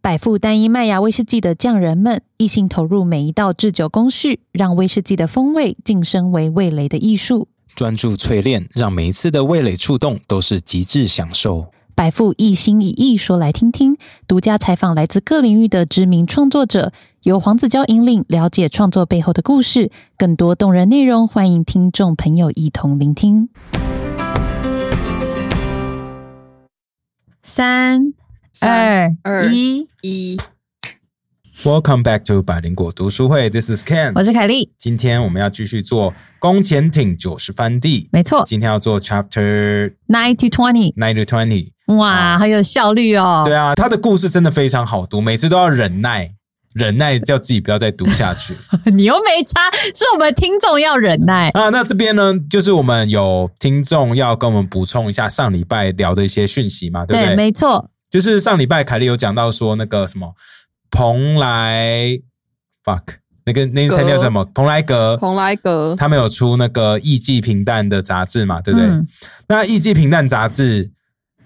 百富单一麦芽威士忌的匠人们一心投入每一道制酒工序，让威士忌的风味晋升为味蕾的艺术。专注淬炼，让每一次的味蕾触动都是极致享受。百富一心一意说来听听，独家采访来自各领域的知名创作者，由黄子佼引领了解创作背后的故事。更多动人内容，欢迎听众朋友一同聆听。三二二一，一 Welcome back to 百灵果读书会，This is Ken。我是凯莉，今天我们要继续做宫潜艇九十番地，没错今天要做 Chapter，nine to twenty，nine to twenty。哇，很有效率哦。对啊，他的故事真的非常好读，每次都要忍耐，忍耐叫自己不要再读下去 你又没差，是我们听众要忍耐。啊。那这边呢，就是我们有听众要跟我们补充一下上礼拜聊的一些讯息嘛，对不对？没错，就是上礼拜凯莉有讲到说那个什么蓬莱 fuck 那个那餐叫什么蓬莱阁，蓬莱阁他们有出那个艺伎平淡的杂志嘛，对不对？嗯那艺伎平淡杂志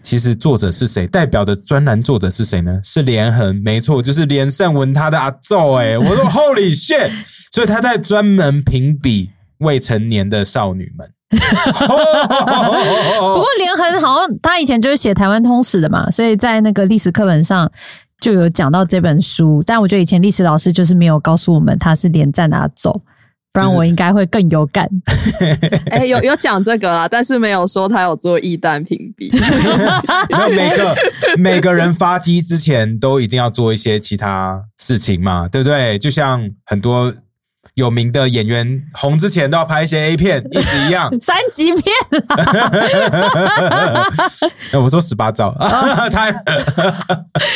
其实作者是谁？代表的专栏作者是谁呢？是连横，没错，就是连胜文他的阿奏。哎，我说 Holy shit！所以他在专门评比未成年的少女们。不过连横好像他以前就是写台湾通史的嘛，所以在那个历史课本上就有讲到这本书。但我觉得以前历史老师就是没有告诉我们他是连战哪走，不然我应该会更有感。哎、有有讲这个啦，但是没有说他有做易蛋评比。那每个每个人发机之前都一定要做一些其他事情嘛，对不对？就像很多有名的演员红之前都要拍一些 A 片，一直一样。三级片，那 我说十八招，他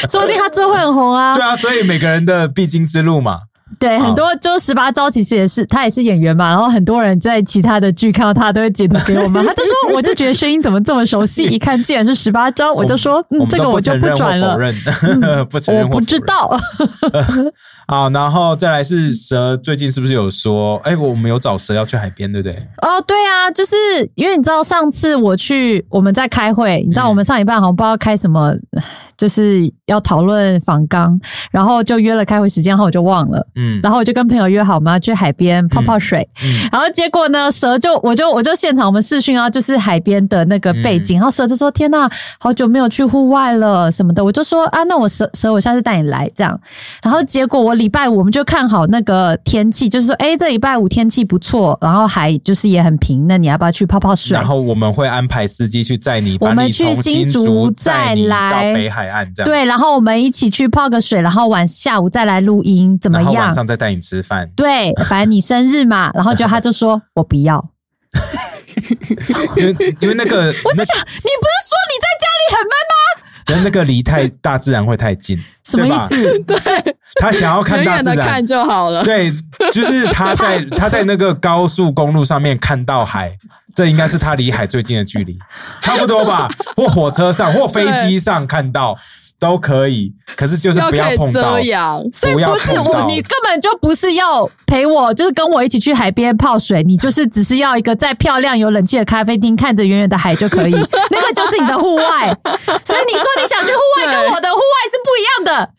说不定他最后会很红啊对。啊，所以每个人的必经之路嘛。对，很多就是十八招，其实也是他也是演员嘛。然后很多人在其他的剧看到他都会截图给我们，他就说，我就觉得声音怎么这么熟悉，一看竟然是十八招，我就说，嗯，这个我就 承认或转了，认，不承认。不知道。好，然后再来是蛇，最近是不是有说，哎，我们有找蛇要去海边，对不对？哦，对啊，就是因为你知道上次我去我们在开会，你知嗯道我们上一半好像不知道开什么，就是要讨论访纲，然后就约了开会时间，然后我就忘了，嗯。然后我就跟朋友约好我们要去海边泡泡水，嗯。然后结果呢，蛇就我就我就现场我们视讯啊，就是海边的那个背嗯。景，然后蛇就说：“天呐，好久没有去户外了什么的。”我就说：“啊，那我蛇蛇，我下次带你来。这样。”然后结果我礼拜五我们就看好那个天气，就是说，哎，这礼拜五天气不错，然后海就是也很平，那你要不要去泡泡水？然？后我们会安排司机去载你，我们去新新竹载你再来到北海岸，这样对，然后我们一起去泡个水，然后晚下午再来录音，怎么样晚？上再带你吃饭。对，反正你生日嘛，然后就他就说我不要，因为因为那个 我就想，你不是说你在家里很闷吗？那那个离太大自然会太近，什么意思？对，他想要看远大自然看，就好了。对，就是他在他在那个高速公路上面看到海，这应该是他离海最近的距离，差不多吧？或火车上或飞机上看到都可以，可是就是不要碰到遮，阳，所以不是我，你根本就不是要陪我，就是跟我一起去海边泡水，你就是只是要一个在漂亮有冷气的咖啡厅，看着远远的海就可以，那个就是你的户外。所以你说你想去户外，跟我的户外是不一样的。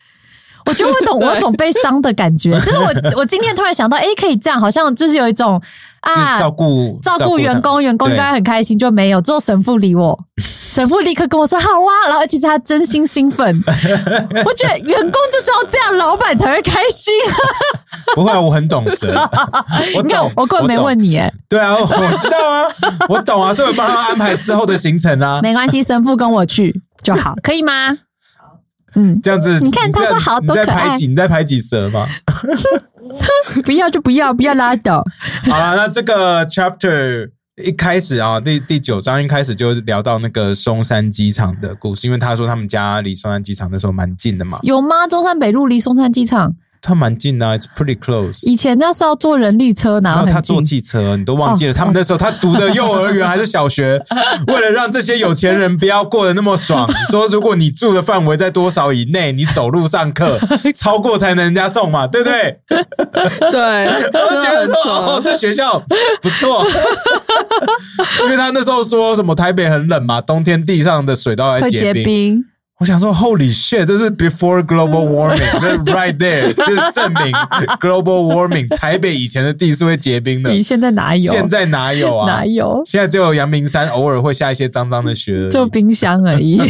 我觉得我懂，我有种被伤的感觉，就是我我今天突然想到，哎，可以这样，好像就是有一种就是啊，照顾照顾员工，员工应该很开心，就没有。之后神父理我，神父立刻跟我说好啊，然后其实他真心兴奋。我觉得员工就是要这样，老板才会开心。不会啊，我很懂神，我你看懂，，我根本没懂问你，哎，对啊，我我知道啊，我懂啊，所以我帮他安排之后的行程啊。没关系，神父跟我去就好，可以吗？嗯，这样子，你看他说好你在多可爱排挤，你在排挤蛇吗？不要就不要，不要拉倒。好了，那这个 chapter 一开始啊，第第九章一开始就聊到那个松山机场的故事，因为他说他们家离松山机场那时候蛮近的嘛，有吗？中山北路离松山机场，他蛮近的、啊、，it's pretty close。以前那时候坐人力车，哪然后他坐？汽车，你都忘记了。哦他们那时候他读的幼儿园还是小学，为了让这些有钱人不要过得那么爽，说如果你住的范围在多少以内，你走路上课，超过才能人家送嘛，对不对？对，我就觉得说，哦。这学校不错，因为他那时候说什么台北很冷嘛，冬天地上的水都会结在结冰。冰，我想说，Holy shit，这是 before global warming，这是 right there，这是证明 global warming。台北以前的地是会结冰的，你现在哪有？现在哪有啊？哪有？现在只有阳明山偶尔会下一些脏脏的雪。就冰箱而已。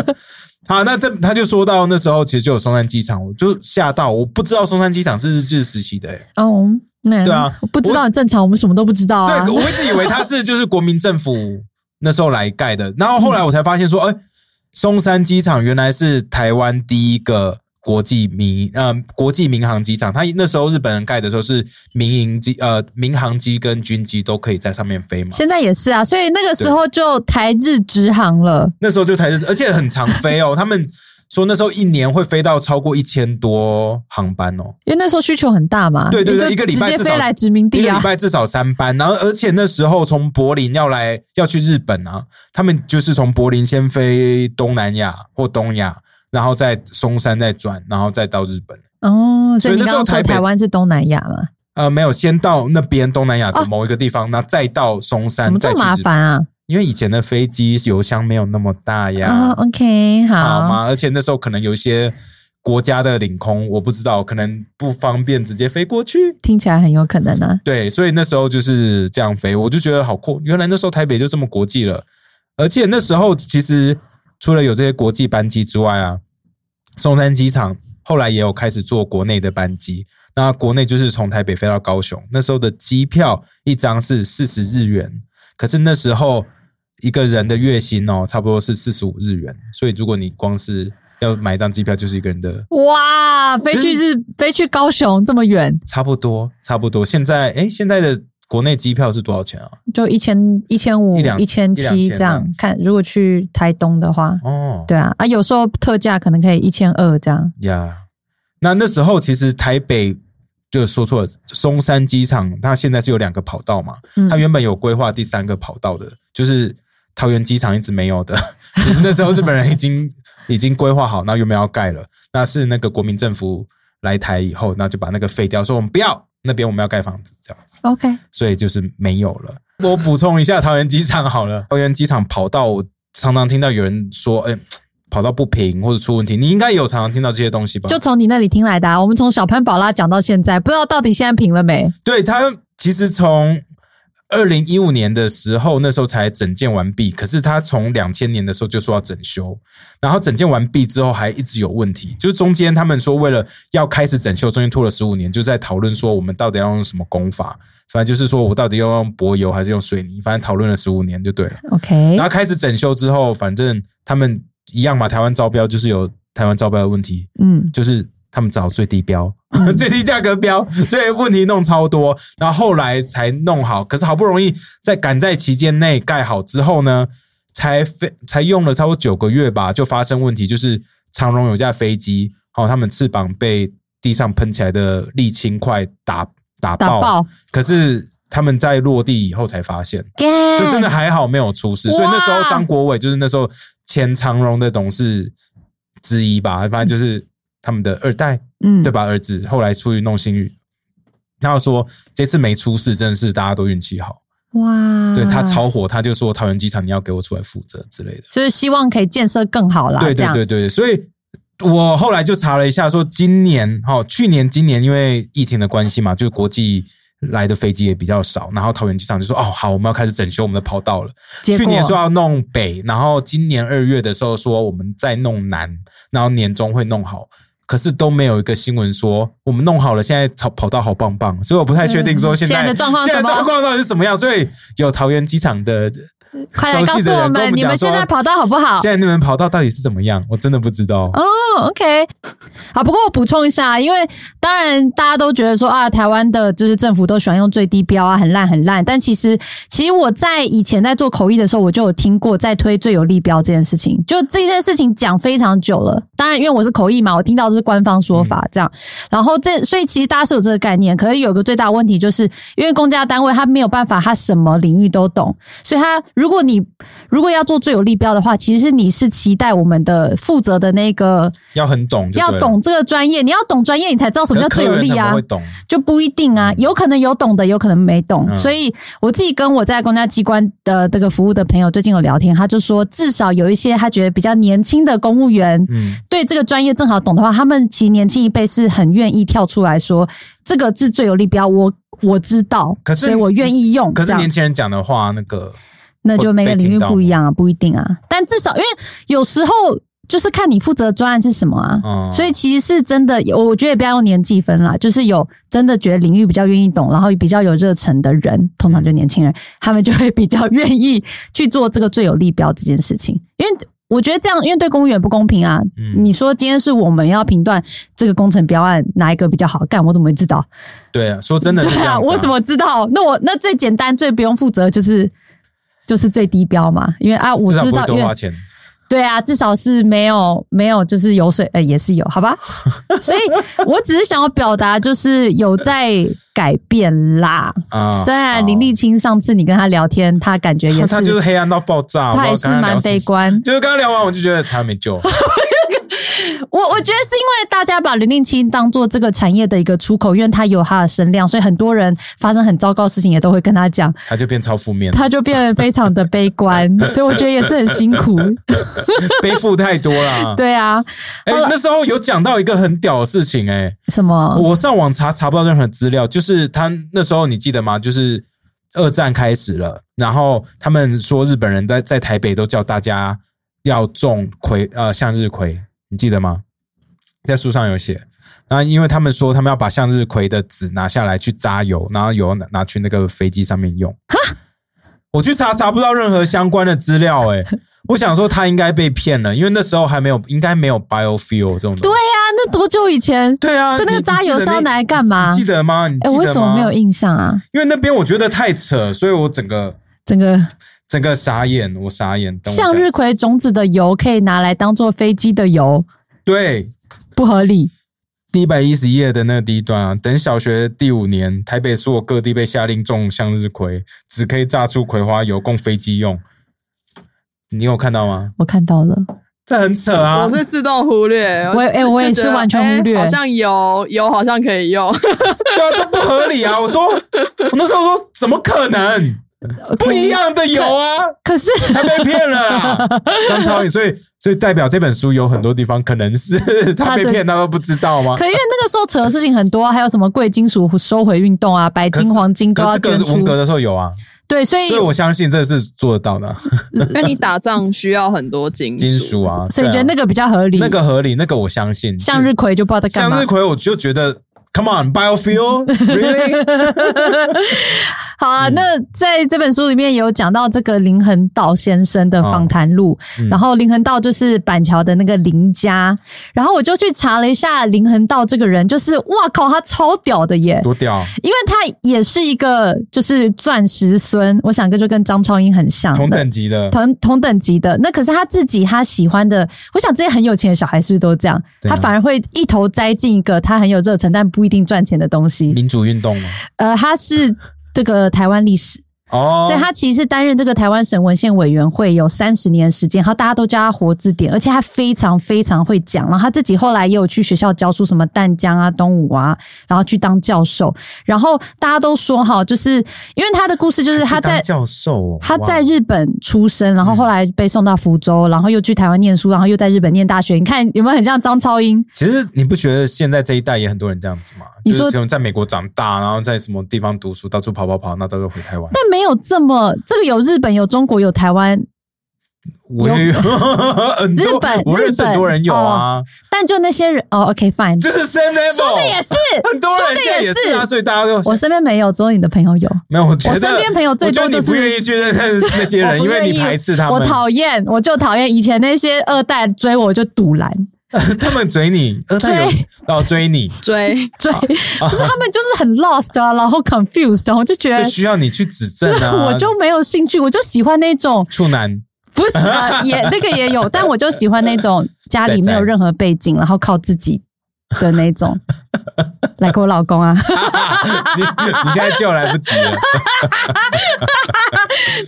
好，那这他就说到那时候其实就有松山机场，我就吓到，我不知道松山机场是日治时期的、欸。哦，那对啊不知道很正常，我们什么都不知道啊。对，我一直以为它是就是国民政府那时候来盖的，然后后来我才发现说，哎、松山机场原来是台湾第一个国际民呃国际民航机场。它那时候日本人盖的时候是民营机呃民航机跟军机都可以在上面飞嘛。现在也是啊，所以那个时候就台日直航了。那时候就台日，而且很常飞哦。他们说那时候一年会飞到超过一千多航班哦。因为那时候需求很大嘛，对对对，一个礼拜至少直接飞来殖民一个礼。拜至少三班，然后而且那时候从柏林要来要去日本啊，他们就是从柏林先飞东南亚或东亚，然后再松山再转，然后再到日本。哦，所以那时候台北台湾是东南亚嘛？呃，没有，先到那边东南亚的哦某一个地方，那、再到松山，怎么这么麻？烦啊？因为以前的飞机油箱没有那么大呀，啊，OK，好好，吗？而且那时候可能有一些国家的领空，我不知道，可能不方便直接飞过去。听起来很有可能啊。对，所以那时候就是这样飞，我就觉得好酷。原来那时候台北就这么国际了，而且那时候其实除了有这些国际班机之外啊，松山机场后来也有开始做国内的班机。那国内就是从台北飞到高雄，那时候的机票一张是四十日元，可是那时候一个人的月薪哦，差不多是四十五日元，所以如果你光是要买一张机票，就是一个人的哇，飞去日，飞去高雄这么远，差不多，差不多。现在诶，现在的国内机票是多少钱啊？就一千一千五一千七这这样看，如果去台东的话，哦，对啊，啊，有时候特价可能可以一千二这样。呀。那那时候其实台北就说错了，松山机场它现在是有两个跑道嘛，嗯。它原本有规划第三个跑道的，就是桃园机场一直没有的。其实那时候日本人已经 已经规划好，那原本要盖了，那是那个国民政府来台以后，那就把那个废掉，说我们不要那边我们要盖房子这样子。OK，所以就是没有了。我补充一下桃园机场好了，桃园机场跑道，我常常听到有人说，哎、跑道不平或者出问题，你应该有常常听到这些东西吧？就从你那里听来的、啊。我们从小潘宝拉讲到现在，不知道到底现在平了没？对他其实从二零一五年的时候，那时候才整建完毕，可是他从两千年的时候就说要整修，然后整建完毕之后还一直有问题，就是中间他们说为了要开始整修，中间拖了十五年，就在讨论说我们到底要用什么工法，反正就是说我到底要用柏油还是用水泥，反正讨论了十五年就对了。OK，然后开始整修之后，反正他们一样嘛，台湾招标就是有台湾招标的问题，嗯，就是他们找最低标、最低价格标，所以问题弄超多，然后后来才弄好。可是好不容易在赶在期间内盖好之后呢，才飞才用了超过九个月吧，就发生问题，就是长荣有架飞机，好、他们翅膀被地上喷起来的沥青块打打爆，打爆，可是他们在落地以后才发现。所以真的还好没有出事。所以那时候张国伟就是那时候前长荣的董事之一吧，反正就是他们的二代，嗯，对吧？儿子后来出去弄新宇，然后说这次没出事，真的是大家都运气好。哇，对他超火，他就说桃园机场你要给我出来负责之类的。就是希望可以建设更好啦。对对对对，所以我后来就查了一下，说今年哦，去年今年因为疫情的关系嘛，就是国际来的飞机也比较少，然后桃园机场就说哦好，我们要开始整修我们的跑道了。去年说要弄北，然后今年二月的时候说我们再弄南，然后年终会弄好。可是都没有一个新闻说我们弄好了，现在跑跑道好棒棒，所以我不太确定说现在嗯现在的状况现在状况到底是怎么样。所以有桃园机场的快来告诉我们，你们现在跑道好不好？现在你们跑道到底是怎么样，我真的不知道。哦，OK，好，不过我补充一下，因为当然大家都觉得说啊，台湾的就是政府都喜欢用最低标啊，很烂很烂。但其实，其实我在以前在做口译的时候，我就有听过在推最有利标这件事情，就这件事情讲非常久了。当然，因为我是口译嘛，我听到的是官方说法这样。然后这，所以其实大家是有这个概念。可是有个最大的问题，就是因为公家单位他没有办法，他什么领域都懂，所以他如果你如果要做最有利标的话，其实你是期待我们的负责的那个要很懂要懂这个专业，你要懂专业，你才知道什么叫最有利啊就不一定啊，有可能有懂的，有可能没懂。嗯。所以我自己跟我在公家机关的这个服务的朋友最近有聊天，他就说，至少有一些他觉得比较年轻的公务员，嗯，对这个专业正好懂的话，他们其实年轻一辈是很愿意跳出来说，这个是最有利标，我我知道，可是所以我愿意用。可是年轻人讲的话，那个那就每个领域不一样啊，不一定啊。但至少因为有时候就是看你负责的专案是什么啊。嗯，所以其实是真的，我觉得也不要用年纪分啦，就是有真的觉得领域比较愿意懂，然后比较有热忱的人，通常就年轻人，他们就会比较愿意去做这个最有利标这件事情。因为我觉得这样，因为对公务员不公平啊。嗯你说今天是我们要评断这个工程标案哪一个比较好干，我怎么会知道？对啊，说真的是啊，我怎么知道？那我那最简单、最不用负责就是就是最低标嘛，因为啊，我知道，因为？对啊，至少是没有没有就是油水，呃，也是有，好吧？所以我只是想要表达，就是有在改变啦。啊虽然林立清上次你跟他聊天，他感觉也是，他就是黑暗到爆炸，他也是蛮悲观。就是刚刚聊完，我就觉得他没救。我我觉得是因为大家把林立清当做这个产业的一个出口，因为他有他的声量，所以很多人发生很糟糕的事情也都会跟他讲，他就变超负面，他就变得非常的悲观，所以我觉得也是很辛苦。背负太多了。对啊，哎、那时候有讲到一个很屌的事情、哎，什么？我上网查查不到任何资料，就是他那时候你记得吗？就是二战开始了，然后他们说日本人在在台北都叫大家要种葵呃向日葵，你记得吗？在书上有写。那因为他们说他们要把向日葵的籽拿下来去榨油，然后油拿拿去那个飞机上面用。我去查查不到任何相关的资料、哎，我想说他应该被骗了，因为那时候还没有，应该没有 biofuel 这种东西。对啊，那多久以前？对啊，所以那个你榨油是要拿来干嘛？你记得吗？你记哎、得吗？我为什么没有印象啊？因为那边我觉得太扯，所以我整个整个整个傻眼，我傻眼。等我向日葵种子的油可以拿来当做飞机的油，对不合理。第一百一十页的那个第一段啊，等小学第五年，台北所有各地被下令种向日葵，只可以榨出葵花油供飞机用。你有看到吗？我看到了，这很扯啊！我是自动忽略，我也哎就我也是完全忽略哎好像有有好像可以用，对啊，这不合理啊！我说，我那时候说，怎么可能？不一样的有啊！可是他被骗了啊，张超颖，所以所以代表这本书有很多地方可能是 他被骗，他都不知道吗？可因为那个时候扯的事情很多啊，还有什么贵金属收回运动啊，白金、黄金都要捐出可是这个是文。革的时候有啊，对，所以所以我相信这是做得到的。那你打仗需要很多金金属啊，所以你觉得那个比较合理？那个合理，那个我相信。向日葵就不知道在干嘛向日。葵，我就觉得，Come on biofuel really？好啊，那在这本书里面有讲到这个林恒道先生的访谈录，嗯然后林恒道就是板桥的那个林家，然后我就去查了一下林恒道这个人，就是哇靠，他超屌的耶！多屌，因为他也是一个就是钻石孙，我想跟就跟张超英很像，同等级的。同同等级的。那可是他自己他喜欢的，我想这些很有钱的小孩是不是都这样他反而会一头栽进一个他很有热忱但不一定赚钱的东西。民主运动吗，呃，它是这个台湾历史。哦，所以他其实是担任这个台湾省文献委员会有三十年时间，然后大家都叫他活字典，而且他非常非常会讲。然后他自己后来也有去学校教书，什么淡江啊、东吴啊，然后去当教授。然后大家都说哈，就是因为他的故事就是他在教授哦，他在日本出生，然后后来被送到福州，然后又去台湾念书，然后又在日本念大学。你看有没有很像张超英？其实你不觉得现在这一代也很多人这样子吗？你说就是可能在美国长大，然后在什么地方读书，到处跑跑跑，那都会回台湾。但没有这么这个有日本有中国有台湾，我也有 很多日本我认识很多人有啊，但就那些人哦，OK fine，就是 same level，说的也是，很多人说的也是啊，所以大家都我身边没有，只有你的朋友有。没有。我觉得我身边朋友最多就是你不愿意去认识那些人，因为你排斥他我，讨厌，我就讨厌以前那些二代追我，我就堵拦 他们追你，呃，他有追哦追你，追 追，不是他们就是很 lost 啊，然后 confused，然后我就觉得这需要你去指正啊。我就没有兴趣，我就喜欢那种处男，不是啊，也那个也有，但我就喜欢那种家里没有任何背景，然后靠自己的那种。来给我老公啊！你你现在救来不及了。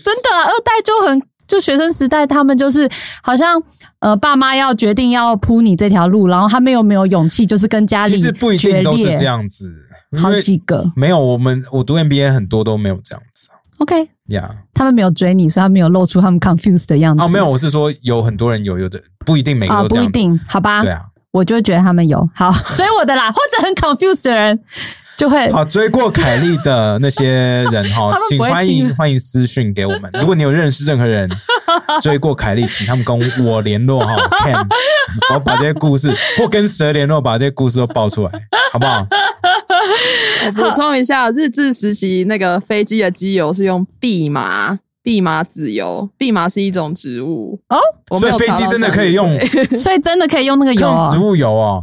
真的啊，二代就很就学生时代，他们就是好像呃，爸妈要决定要铺你这条路，然后他们又没有勇气，就是跟家里其实不一定都是裂这样子，好为几个。没有我们我读 MBA 很多都没有这样子 OK，呀。他们没有追你，所以他没有露出他们 confused 的样子。哦，没有，我是说有很多人有，有的不一定每个啊，都。不一定，好吧？对啊，我就会觉得他们有好追我的啦，或者很 confused 的人就会好追过凯莉的那些人 哈请欢迎听欢迎私讯给我们。如果你有认识任何人追过凯莉，请他们跟我联络哈 c a n 我把这些故事或跟蛇联络，把这些故事都爆出来，好不好？我补充一下，日志实习那个飞机的机油是用蓖麻，蓖麻籽油，蓖麻是一种植物哦，所以飞机真的可以用 所以真的可以用那个油哦用植。物油哦。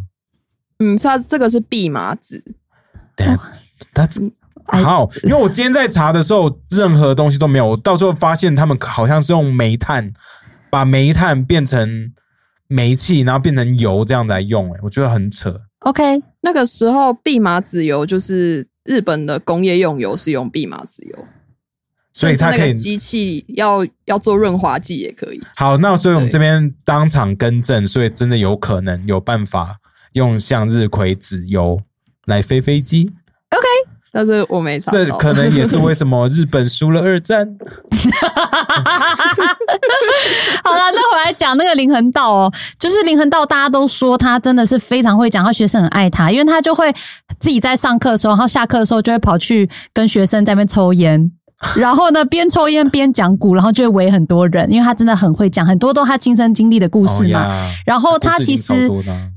嗯，它这个是蓖麻籽，等下，他哎好，因为我今天在查的时候，任何东西都没有。我到最后发现他们好像是用煤炭把煤炭变成煤气，然后变成油这样来用。哎，我觉得很扯。OK，那个时候蓖麻籽油就是日本的工业用油，是用蓖麻籽油，所以它可以机器要要做润滑剂也可以。好。那所以我们这边当场更正，所以真的有可能有办法用向日葵籽油来飞飞机。OK，但是我没查到，这可能也是为什么日本输了二战。好了，那我来讲那个林恒道哦，就是林恒道，大家都说他真的是非常会讲，他学生很爱他，因为他就会自己在上课的时候，然后下课的时候就会跑去跟学生在那边抽烟。然后呢，边抽烟边讲古，然后就会围很多人，因为他真的很会讲，很多都是他亲身经历的故事嘛。然后他其实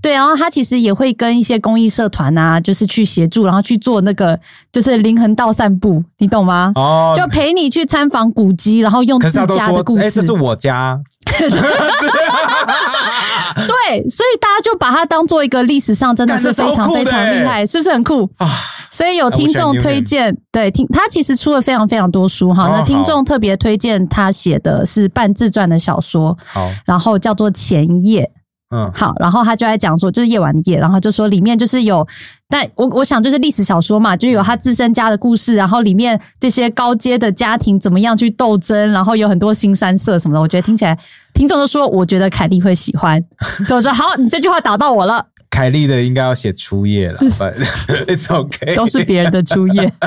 对，然后他其实也会跟一些公益社团啊，就是去协助，然后去做那个就是灵魂道散步，你懂吗？哦，就陪你去参访古迹，然后用自家的故，哎，事。这是我家。对，所以大家就把它当做一个历史上真的是非常非常厉害，是不是很酷？啊，所以有听众推荐，对听他其实出了非常非常多书哈。哦那听众特别推荐他写的是半自传的小说，好，然后叫做《前夜》。嗯，好，然后他就在讲说，就是夜晚的夜，然后就说里面就是有，但我我想就是历史小说嘛，就有他自身家的故事，然后里面这些高阶的家庭怎么样去斗争，然后有很多新山色什么的，我觉得听起来听众都说，我觉得凯莉会喜欢，所以我说好，你这句话打到我了，凯莉的应该要写初夜了，but it's okay，都是别人的初夜。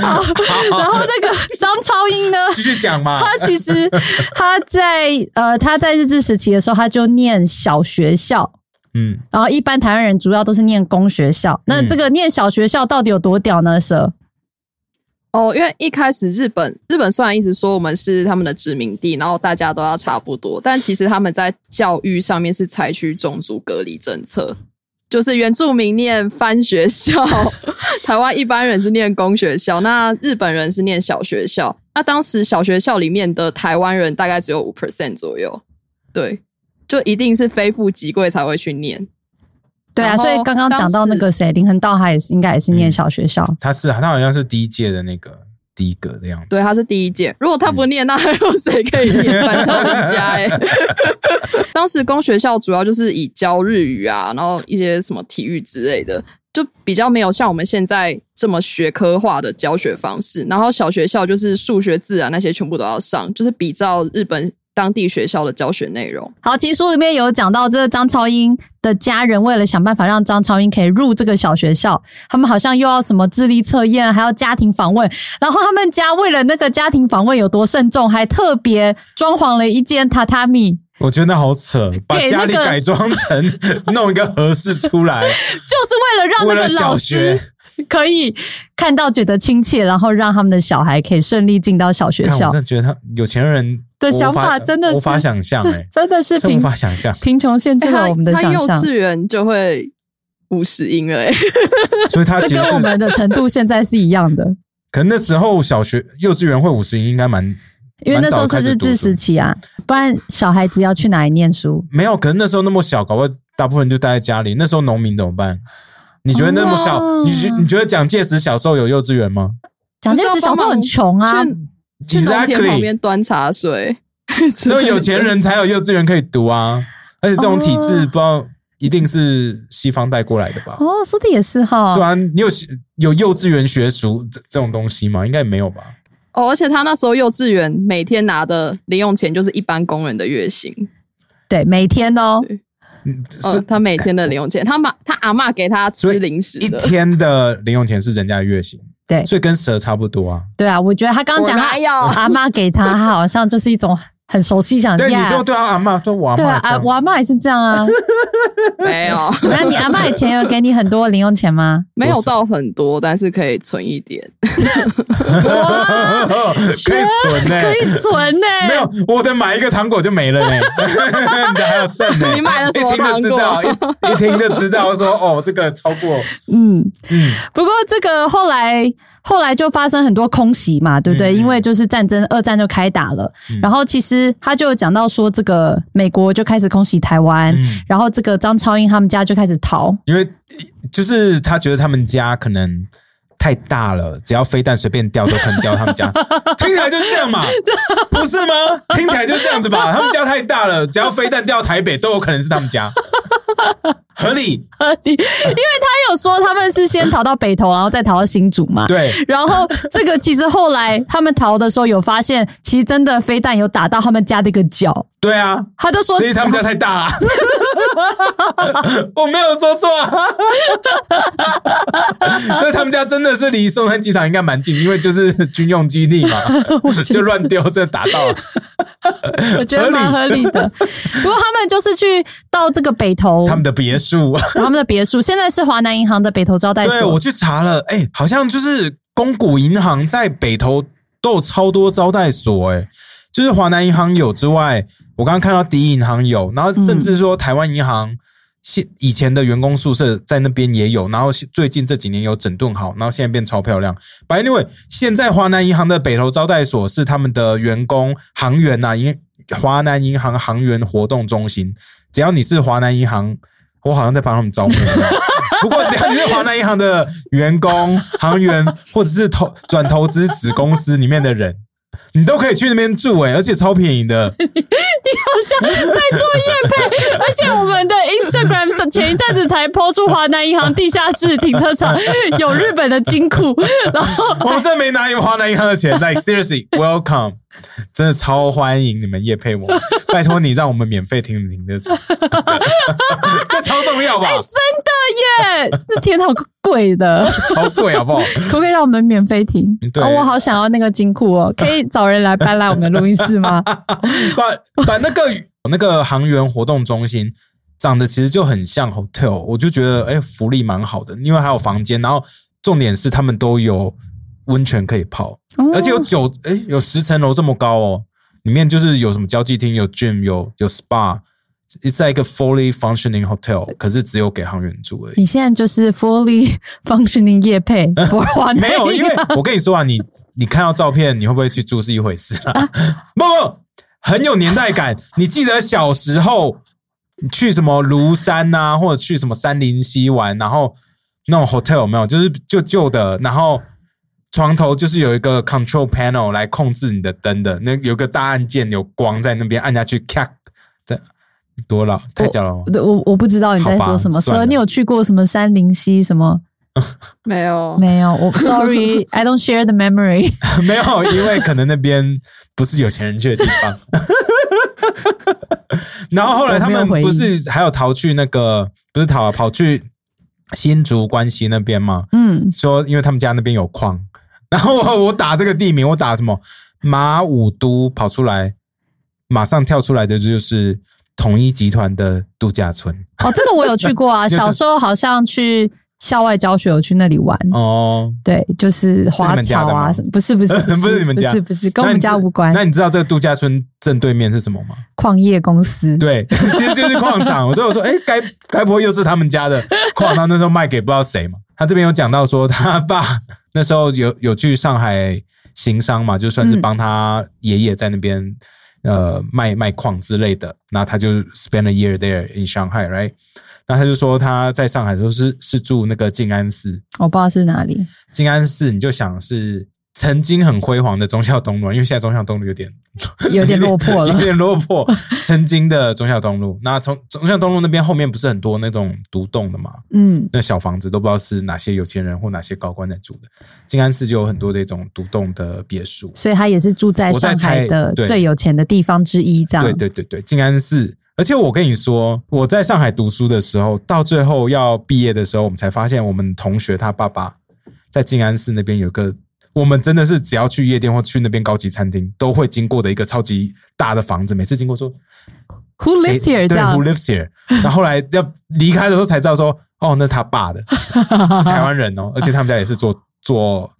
好，然后那个张超英呢？继续讲嘛。他其实他在呃他在日治时期的时候，他就念小学校，嗯，然后一般台湾人主要都是念公学校。那这个念小学校到底有多屌呢？蛇哦，因为一开始日本日本虽然一直说我们是他们的殖民地，然后大家都要差不多，但其实他们在教育上面是采取种族隔离政策，就是原住民念番学校，台湾一般人是念公学校，那日本人是念小学校。那当时小学校里面的台湾人大概只有五 percent 左右，对，就一定是非富即贵才会去念。对啊，所以刚刚讲到那个谁林恒道，他也是应该也是念小学校。他是他好像是第一届的那个第一个的样子。对，他是第一届。如果他不念，那还有谁可以念板桥人家、欸？当时公学校主要就是以教日语啊，然后一些什么体育之类的，就比较没有像我们现在这么学科化的教学方式。然后小学校就是数学、自然那些全部都要上，就是比照日本当地学校的教学内容。好，其实书里面有讲到，这个张超英的家人为了想办法让张超英可以入这个小学校，他们好像又要什么智力测验，还要家庭访问。然后他们家为了那个家庭访问有多慎重，还特别装潢了一间榻榻米，我觉得那好扯，把家里改装成弄一个合适出来，就是为了让那个老小学师。可以看到觉得亲切，然后让他们的小孩可以顺利进到小学校我校真的觉得他有钱人的想法法真的是无法想象 哎，真的是真无贫法想象。贫穷限制了我们的他幼想象。稚园就会五十音了、欸，所以他其实跟我们，的程度现在是一样的，可能那时候小学幼稚园会五十音应该蛮因为那时候是日治蛮早开始读书时期啊，不然小孩子要去哪里念书？没有，可能那时候那么小，搞不好大部分人就待在家里。那时候农民怎么办？你觉得那么小，哦你觉你觉得蒋介石小时候有幼稚园吗蒋介石小时候很穷啊，去去农田旁？Exactly，边端茶水，只有有钱人才有幼稚园可以读啊。而且这种体制，不知道一定是西方带过来的吧？哦，说的也是哈。对啊，你有有幼稚园学熟这这种东西吗？应该也没有吧？哦，而且他那时候幼稚园每天拿的零用钱就是一般工人的月薪。对，每天哦。哦，他每天的零用钱，他妈他阿妈给他吃零食一天的零用钱是人家的月薪。对，所以跟蛇差不多啊。对啊，我觉得他刚刚讲阿妈给他，他好像就是一种。很熟悉，想对你说对啊，阿妈说我阿妈，对啊，我阿妈也是这样啊。没有，那你阿妈以前有给你很多零用钱吗？没有到很多，但是可以存一点。哇，可以存呢，可以存呢。没有，我的买一个糖果就没了呢。你的还有剩呢。你买了什么糖果？一听就知道说哦，这个超过。嗯嗯。不过这个后来。后来就发生很多空袭嘛，对不对？因为就是战争，二战就开打了。然后其实他就讲到说，这个美国就开始空袭台湾，然后这个张超英他们家就开始逃，因为就是他觉得他们家可能太大了，只要飞弹随便掉都可能掉他们家。听起来就是这样嘛，不是吗？听起来就是这样子吧？他们家太大了，只要飞弹掉台北都有可能是他们家。合理，合理，因为他有说他们是先逃到北投，然后再逃到新竹嘛。对，然后这个其实后来他们逃的时候有发现，其实真的飞弹有打到他们家的一个角。对啊，他就说，所以他们家太大了。我没有说错，所以他们家真的是离松山机场应该蛮近，因为就是军用基地嘛，就乱丢，这打到。我觉得蛮合理的。不过他们就是去到这个北投，他们的别墅，他们的别墅现在是华南银行的北投招待所。对，我去查了，哎，好像就是公股银行在北投都有超多招待所，哎，就是华南银行有之外，我刚刚看到第一银行有，然后甚至说台湾银行现以前的员工宿舍在那边也有，然后最近这几年有整顿好，然后现在变超漂亮。By the way，现在华南银行的北投招待所是他们的员工行员呐，因华南银行行员活动中心。只要你是华南银行，我好像在帮他们招募。不过只要你是华南银行的员工、行员，或者是投转投资子公司里面的人。你都可以去那边住哎，而且超便宜的。你好像在做夜配，而且我们的 Instagram 前一阵子才抛出华南银行地下室停车场有日本的金库，然后我真没拿华南银行的钱。Like seriously, welcome，真的超欢迎你们夜配我，拜托你让我们免费停停车场，这超重要吧？真的耶，这天堂。贵的，超贵好不好？可不可以让我们免费听？对，我好想要那个金库哦，可以找人来搬来我们的录音室吗？把把那个那个航员活动中心长得其实就很像 hotel，我就觉得哎，福利蛮好的，因为还有房间，然后重点是他们都有温泉可以泡，而且有九哎有十层楼这么高哦，里面就是有什么交际厅、有 gym、有有 spa。在一个 fully functioning hotel，可是只有给航员住而已。你现在就是 fully functioning 夜配，没有，因为我跟你说啊，你你看到照片，你会不会去住是一回事啊？不不，很有年代感。你记得小时候去什么庐山呐，或者去什么三林溪玩，然后那种 hotel 没有？就是旧旧的，然后床头就是有一个 control panel 来控制你的灯的，那有个大按键，有光在那边按下去，咔这。多老太久了，我我不知道你在说什么。所以你有去过什么山林溪什么？没有，没有。我 sorry，I don't share the memory。没有，因为可能那边不是有钱人去的地方。然后后来他们不是还有逃去那个，不是逃，跑去新竹关西那边吗？嗯，说因为他们家那边有矿。然后我我打这个地名，我打什么马武都跑出来，马上跳出来的就是。统一集团的度假村哦，这个我有去过啊。小时候好像去校外教学，有去那里玩哦。对，就是花草啊，不是不是 不是你们家，不是不是跟我们家无关。那你知道这个度假村正对面是什么吗？矿业公司。对，其实就是矿场。所以我说，哎，该该不会又是他们家的矿？他那时候卖给不知道谁嘛。他这边有讲到说，他爸那时候有有去上海行商嘛，就算是帮他爷爷在那边。呃，卖卖矿之类的，那他就 spend a year there in Shanghai，right？那他就说他在上海的时候是是住那个静安寺，我不知道是哪里。静安寺，你就想是曾经很辉煌的中孝东路，因为现在中孝东路有点 有点落魄了 有。点落魄。曾经的中孝东路，那从中孝东路那边后面不是很多那种独栋的嘛？嗯，那小房子都不知道是哪些有钱人或哪些高官在住的。静安寺就有很多这种独栋的别墅。所以他也是住在上海的最有钱的地方之一，这样。对对对对，静安寺。而且我跟你说，我在上海读书的时候，到最后要毕业的时候，我们才发现，我们同学他爸爸在静安寺那边有个，我们真的是只要去夜店或去那边高级餐厅，都会经过的一个超级大的房子。每次经过说 Who lives here？这对样，Who lives here？然后后来要离开的时候才知道说，哦，那是他爸的，是台湾人哦，而且他们家也是做 做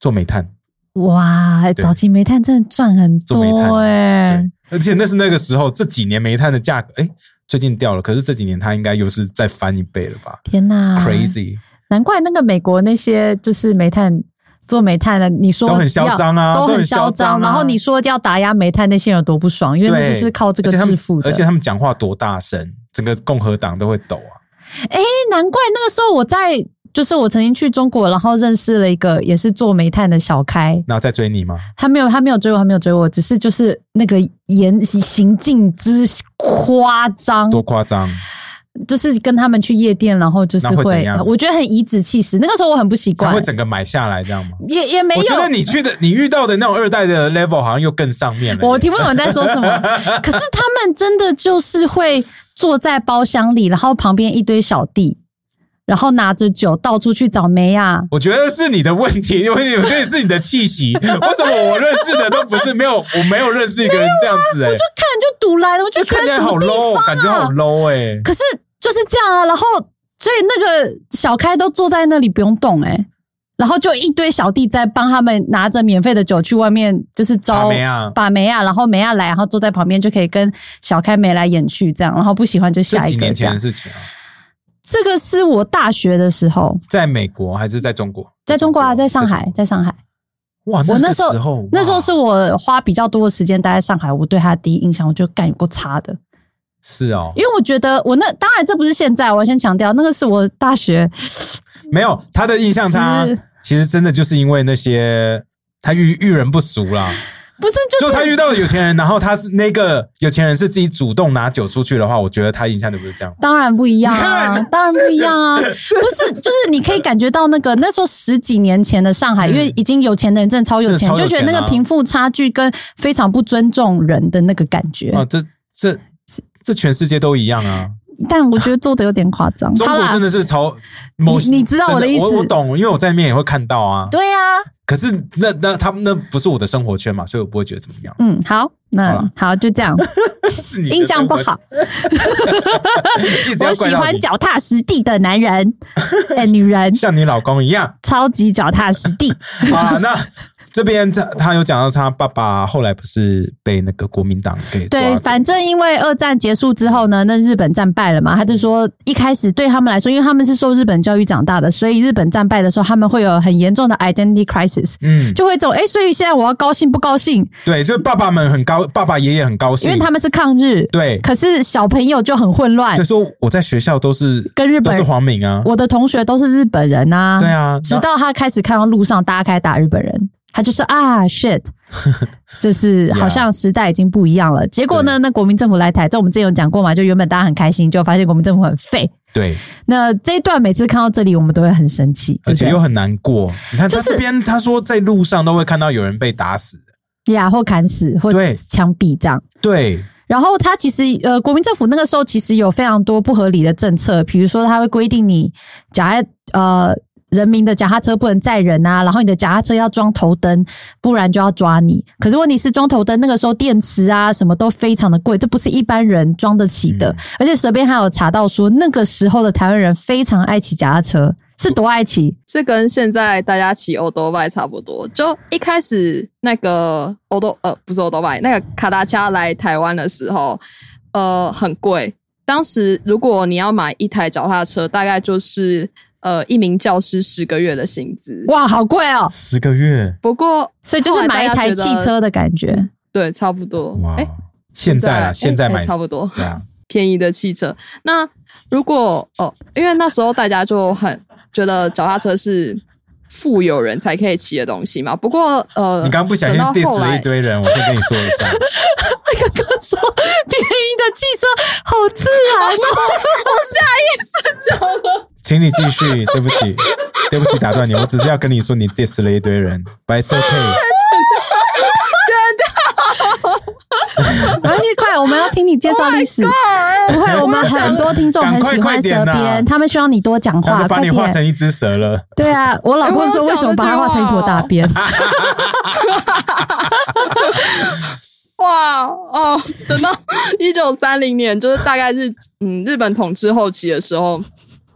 做煤炭。哇，早期煤炭真的赚很多哎、对，而且那是那个时候，这几年煤炭的价格，哎，最近掉了，可是这几年它应该又是再翻一倍了吧天哪 crazy，难怪那个美国那些就是煤炭做煤炭的，你说都很嚣张啊都都很嚣嚣张啊然后你说要打压煤炭那些人有多不爽，因为那就是靠这个致富的。而且他们讲话多大声，整个共和党都会抖啊。哎，难怪那个时候我在，就是我曾经去中国，然后认识了一个也是做煤炭的小开，然后再追你吗？他没有他没有追我，他没有追我，只是就是那个言行径之夸张，多夸张！就是跟他们去夜店，然后就是会我觉得很颐指气使。那个时候我很不习惯他会，整个买下来这样吗？也也没有。我觉得你去的，你遇到的那种二代的 level 好像又更上面了。我听不懂你在说什么。可是他们真的就是会坐在包厢里，然后旁边一堆小弟，然后拿着酒到处去找梅亚。我觉得是你的问题，因为我觉得是你的气息。为什么我认识的都不是没有，我没有认识一个人这样子、欸？哎，就看就堵来了，我就觉看起来好 low，感觉好啊？low 哎、可是就是这样啊，然后所以那个小开都坐在那里不用动哎、然后就一堆小弟在帮他们拿着免费的酒去外面，就是招把梅啊把梅亚，然后梅亚来，然后坐在旁边就可以跟小开眉来眼去这样，然后不喜欢就这下一几年前的。事情啊，这个是我大学的时候，在美国还是在中国？在中国啊，在上海，在上海。哇，我那时候那时候是我花比较多的时间待在上海，我对他的第一印象，我就干有够差的，是哦，因为我觉得我那当然这不是现在，我要先强调，那个是我大学没有他的印象差是，其实真的就是因为那些他遇遇人不淑啦。不是就就是他遇到的有钱人，然后他是那个有钱人是自己主动拿酒出去的话，我觉得他印象就不是这样。当然不一样啊，当然不一样啊，不是，就是你可以感觉到那个那时候十几年前的上海，因为已经有钱的人真的超有钱，就觉得那个贫富差距跟非常不尊重人的那个感觉。啊，这这这全世界都一样啊！但我觉得做的有点夸张。中国真的是超某，你你知道我的意思我我懂，因为我在那边也会看到啊。对呀、可是那那他们那不是我的生活圈嘛，所以我不会觉得怎么样。嗯，好，好那了好就这样，印象不好。我喜欢脚踏实地的男人，哎，女人像你老公一样。超级脚踏实地。好了，那这边他他有讲到他爸爸后来不是被那个国民党给抓对，反正因为二战结束之后呢，那日本战败了嘛，他就说一开始对他们来说，因为他们是受日本教育长大的，所以日本战败的时候，他们会有很严重的 identity crisis，嗯，就会走哎，所以现在我要高兴不高兴？对，就是爸爸们很高，爸爸爷爷很高兴，因为他们是抗日，对。可是小朋友就很混乱。就。说我在学校都是跟日本都是黄敏啊，我的同学都是日本人啊、对啊，直到他开始看到路上大家开始打日本人，他就是啊 shit，就是好像时代已经不一样了。结果呢，那国民政府来台，这我们之前有讲过嘛，就原本大家很开心，就发现国民政府很废。对，那这一段每次看到这里，我们都会很生气，而且又很难过。你看就是他这边，他说在路上都会看到有人被打死，呀，或砍死，或对枪毙这样。对，然后他其实呃，国民政府那个时候其实有非常多不合理的政策，比如说他会规定你脚踏呃人民的脚踏车不能载人啊，然后你的脚踏车要装头灯，不然就要抓你。可是问题是装头灯那个时候电池啊什么都非常的贵，这不是一般人装得起的。而且舌边还有查到说，那个时候的台湾人非常爱骑脚踏车，是多爱骑？是跟现在大家骑欧多拜差不多。就一开始那个欧多呃不是欧多拜，那个卡达恰来台湾的时候，呃很贵。当时如果你要买一台脚踏车，大概就是呃一名教师十个月的薪资。哇，好贵哦！十个月，不过所以就是买一台汽车的感觉。对，差不多。哇哎，，现在啦，哎现在买哎差不多。对啊，便宜的汽车。那如果哦，因为那时候大家就很觉得脚踏车是富有人才可以骑的东西嘛。不过呃，你刚刚不小心 diss 了一堆人，我先跟你说一下。刚刚说便宜的汽车好自然哦，讲了，请你继续，对不起，对不起，打断你，我只是要跟你说，你 diss 了一堆人，but it's okay。没关系，快，我们要听你介绍历史。不会，我们很多听众很喜欢蛇鞭，啊他们希望你多讲话，把你画成。一只蛇了。对啊，我老公说为什么把它画成一坨大便？哇哦！等到一九三零年，就是大概是嗯日本统治后期的时候，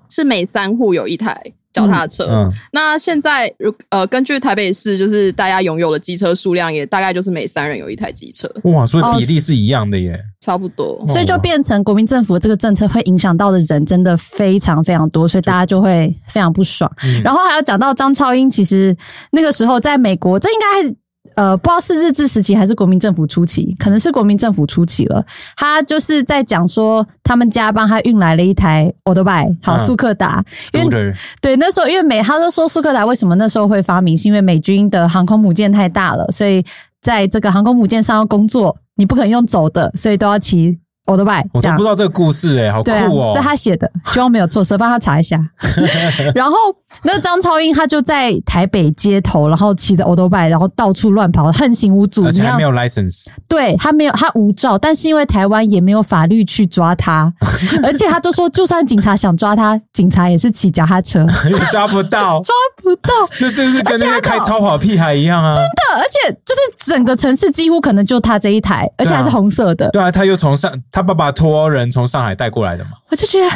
是每三户有一台脚踏车。嗯，那现在如呃，根据台北市就是大家拥有的机车数量，也大概就是每三人有一台机车，哇，所以比例是一样的耶。差不多。所以就变成国民政府这个政策会影响到的人真的非常非常多，所以大家就会非常不爽。嗯然后还要讲到张超英，其实那个时候在美国，这应该还是。呃，不知道是日治时期还是国民政府初期，可能是国民政府初期了。他就是在讲说，他们家帮他运来了一台 o d o b i 好嗯。速克达，因为对，那时候因为美，他就说苏克达为什么那时候会发明，是因为美军的航空母舰太大了，所以在这个航空母舰上要工作，你不可能用走的，所以都要骑 o d o b i 我都不知道这个故事哎，好酷哦，！这他写的，希望没有错，蛇帮他查一下。然后那张超英他就在台北街头，然后骑着 o d o b i 然后到处乱跑，横行无阻。你要而且还没有 license，对他没有，他无照，但是因为台湾也没有法律去抓他，而且他就说，就算警察想抓他，警察也是骑脚踏车，也抓不到，抓不到。就就是跟那个开超跑屁孩一样啊。真的，而且就是整个城市几乎可能就他这一台，而且还是红色的，对啊，他又从上，他爸爸托欧人从上海带过来的嘛，我就觉得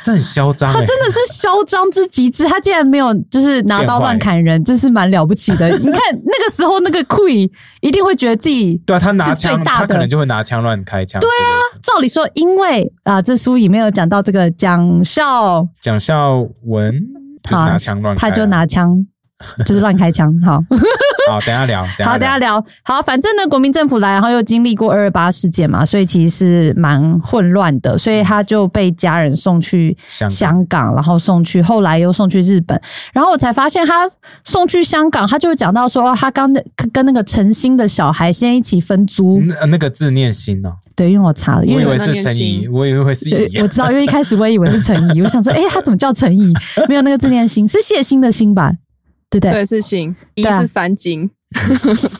这很嚣张哎。他真的是嚣张之极致，他竟然没有就是拿刀乱砍人，这是蛮了不起的。你看那个时候那个 Queen 一定会觉得自己对啊，他拿枪，他可能就会拿枪乱开枪。对啊，照理说，因为啊、这书里面有讲到这个蒋孝，蒋孝文就是拿枪乱啊，他就拿枪就是乱开枪，好。好，等一下聊，好，等一下聊。好，反正呢，国民政府来，然后又经历过二二八事件嘛，所以其实是蛮混乱的，所以他就被家人送去香港。香港，然后送去，后来又送去日本，然后我才发现他送去香港，他就讲到说，哦他刚那跟那个陈星的小孩先一起分租，那那个字念心哦，对，因为我查了，因为我以为是陈怡，我以为会是对怡，我知道，因为一开始我也以为是陈怡，我想说，哎、他怎么叫陈怡？没有那个字念心，是谢欣的心吧？对不对？对，是锌，一对啊是三金，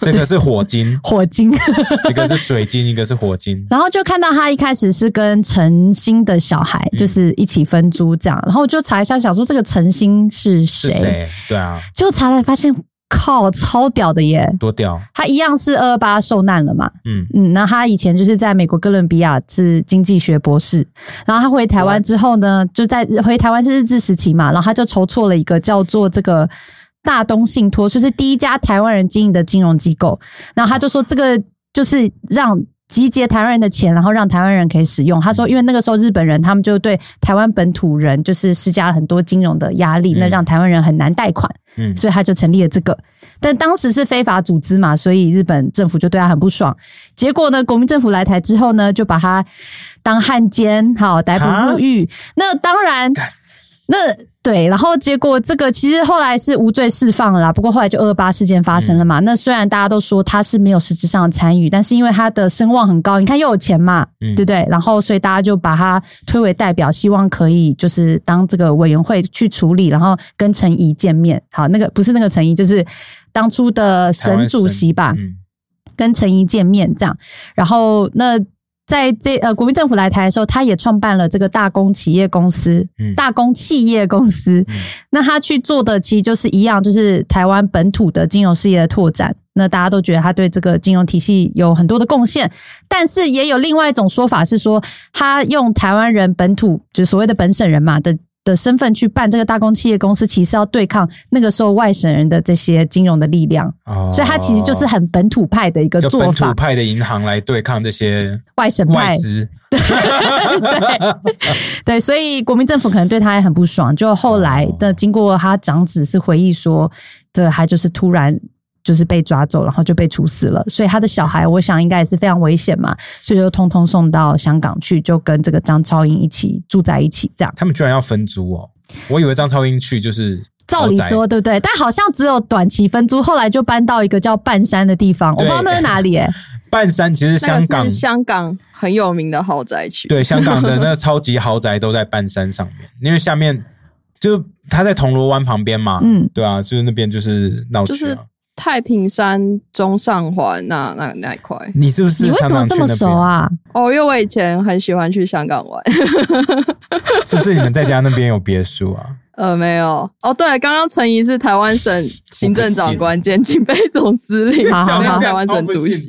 这个是火金，火金。一个是水晶，一个是火金。然后就看到他一开始是跟陈星的小孩，嗯就是一起分租这样，然后我就查一下，想说这个陈星是谁，是谁？对啊，结果查来发现，靠，超屌的耶！多屌，他一样是二二八受难了嘛，嗯，嗯，那他以前就是在美国哥伦比亚是经济学博士，然后他回台湾之后呢，就在回台湾是日治时期嘛，然后他就筹措了一个叫做这个大东信托，就是第一家台湾人经营的金融机构，然后他就说这个就是让。集结台湾人的钱，然后让台湾人可以使用。他说，因为那个时候日本人他们就对台湾本土人就是施加了很多金融的压力，那让台湾人很难贷款。嗯所以他就成立了这个。但当时是非法组织嘛，所以日本政府就对他很不爽。结果呢，国民政府来台之后呢，就把他当汉奸，好逮捕入狱。那当然，那对，然后结果这个其实后来是无罪释放了啦。不过后来就二二八事件发生了嘛。那虽然大家都说他是没有实质上的参与，但是因为他的声望很高，你看又有钱嘛，嗯对不对？然后所以大家就把他推为代表，希望可以就是当这个委员会去处理，然后跟陈怡见面。好，那个不是那个陈怡，就是当初的沈主席吧，嗯，跟陈怡见面这样。然后那在这呃国民政府来台的时候，他也创办了这个大公企业公司，嗯大公企业公司。嗯那他去做的其实就是一样，就是台湾本土的金融事业的拓展。那大家都觉得他对这个金融体系有很多的贡献，但是也有另外一种说法是说，他用台湾人本土，就所谓的本省人嘛的。的身份去办这个大公企业公司，其实要对抗那个时候外省人的这些金融的力量，哦。所以他其实就是很本土派的一个做法本土。派的银行来对抗这些外省外资，对。对，所以国民政府可能对他也很不爽。就后来哦。的经过他长子是回忆说，这他就是突然就是被抓走，然后就被处死了。所以他的小孩，我想应该也是非常危险嘛，所以就通通送到香港去，就跟这个张超英一起住在一起，这样。他们居然要分租哦！我以为张超英去就是照理说，对不对？但好像只有短期分租，后来就搬到一个叫半山的地方，我不知道那是哪里、欸。半山其实香港香港很有名的豪宅区。对香港的那个超级豪宅都在半山上面，因为下面就它在铜锣湾旁边嘛，嗯对啊，就是那边就是闹区、啊。就是太平山中上环那那那一块你是不是你为什么这么熟啊？哦，因为我以前很喜欢去香港玩。是不是你们在家那边有别墅啊？呃，没有哦，对，刚刚陈怡是台湾省行政长官兼警备总司令，好好好台湾省主席，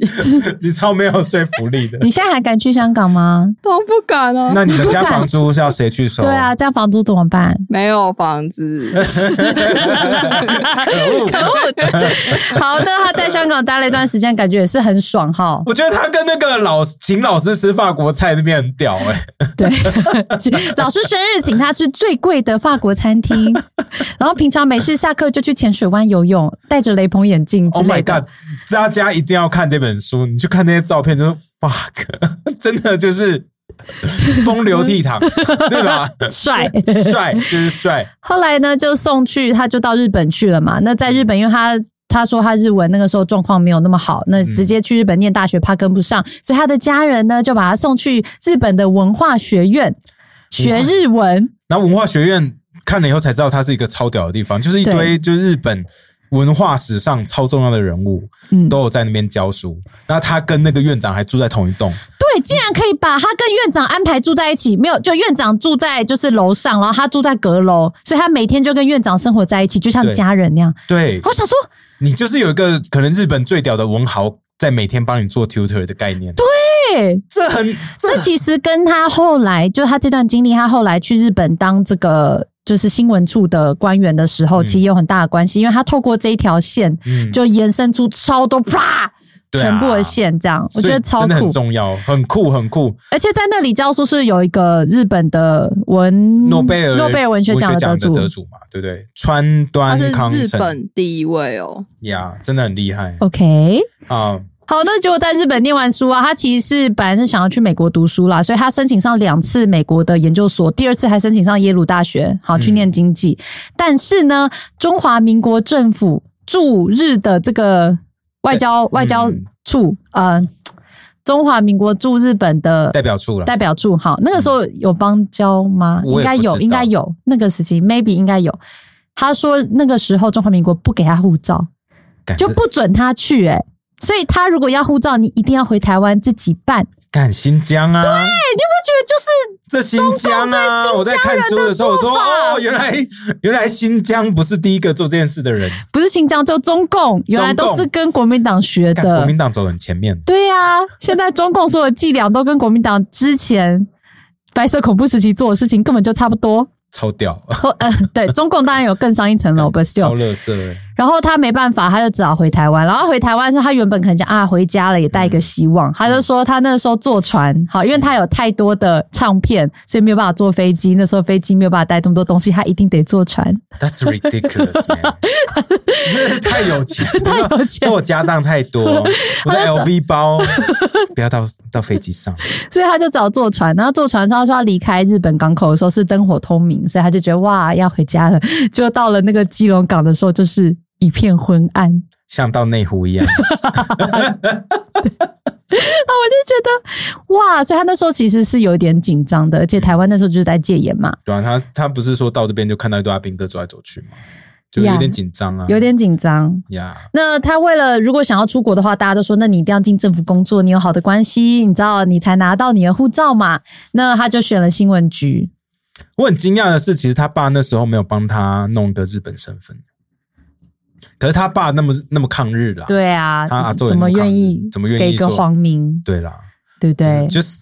你超没有说服力的。你现在还敢去香港吗？都不敢啊，那你们家房租是要谁去收？对啊，，这样房租怎么办？没有房子，可恶！可恶！好的，他在香港待了一段时间，感觉也是很爽哈。我觉得他跟那个老请老师吃法国菜那边很屌哎、对，老师生日请他吃最贵的法国餐厅，然后平常没事下课就去浅水湾游泳，戴着雷朋眼镜 Oh my。god！大家一定要看这本书，你去看那些照片，就是 fuck，真的就是风流倜傥，对吧？帅帅就是帅，后来呢，就送去，他就到日本去了嘛。那在日本，因为他他说他日文那个时候状况没有那么好，那直接去日本念大学怕跟不上，所以他的家人呢就把他送去日本的文化学院学日文。然后文化学院看了以后才知道它是一个超屌的地方，就是一堆就是日本文化史上超重要的人物，嗯。都有在那边教书。那他跟那个院长还住在同一栋，对，竟然可以把他跟院长安排住在一起，没有就院长住在就是楼上，然后他住在阁楼，所以他每天就跟院长生活在一起，就像家人那样。对。我想说，你就是有一个可能日本最屌的文豪在每天帮你做 tutor 的概念，对，这很这这其实跟他后来就他这段经历，他后来去日本当这个就是新闻处的官员的时候，嗯其实有很大的关系，因为他透过这一条线，嗯就延伸出超多啪。啊全部的线这样，我觉得超酷真的很，重要，很酷很酷。而且在那里教书是有一个日本的文诺贝尔诺贝尔文学奖的的得主，得主嘛，对不对？川他端是日康成本第一位哦。呀，真的很厉害 OK，啊！好，那结果在日本念完书啊，他其实是本来是想要去美国读书啦，所以他申请上两次美国的研究所，第二次还申请上耶鲁大学，好去念经济。但是呢，中华民国政府驻日的这个外交外交处，呃，中华民国驻日本的代表处了，代表处，好，那个时候有邦交吗？应该有，应该有，那个时期 maybe 应该有。他说那个时候中华民国不给他护照，就不准他去、欸，所以他如果要护照，你一定要回台湾自己办。干新疆啊，你有没有觉得就是这新疆啊！我在看书的时候，我说哦，原来原来新疆不是第一个做这件事的人，不是新疆就中共，原来都是跟国民党学的国民。党走很前面。对呀、现在中共所有伎俩都跟国民党之前白色恐怖时期做的事情根本就差不多。超屌，或呃，对，中共当然有更上一层楼 不是超。乐色欸，然后他没办法，他就只好回台湾。然后回台湾的时候，他原本可能讲啊，回家了也带一个希望。他就说他那个时候坐船，好，因为他有太多的唱片，所以没有办法坐飞机。那时候飞机没有办法带这么多东西，他一定得坐船。That's ridiculous, 太有钱，太有钱说我家当太多，我的 LV 包不要到到飞机上。所以他就找坐船，然后坐船的时候，他说要离开日本港口的时候是灯火通明，所以他就觉得哇要回家了。就到了那个基隆港的时候，就是一片昏暗。像到内湖一样，啊我就觉得哇，所以他那时候其实是有一点紧张的，而且台湾那时候就是在戒严嘛，对啊，他他不是说到这边就看到一堆阿兵哥走来走去嘛，就有点紧张啊，有点紧张。呀，那他为了如果想要出国的话，大家都说，那你一定要进政府工作，你有好的关系，你知道你才拿到你的护照嘛。那他就选了新闻局，我很惊讶的是，其实他爸那时候没有帮他弄个日本身份，可是他爸那么那么抗日啦，对啊，他怎么愿意怎么愿意给个皇民，对啦，对不对？就是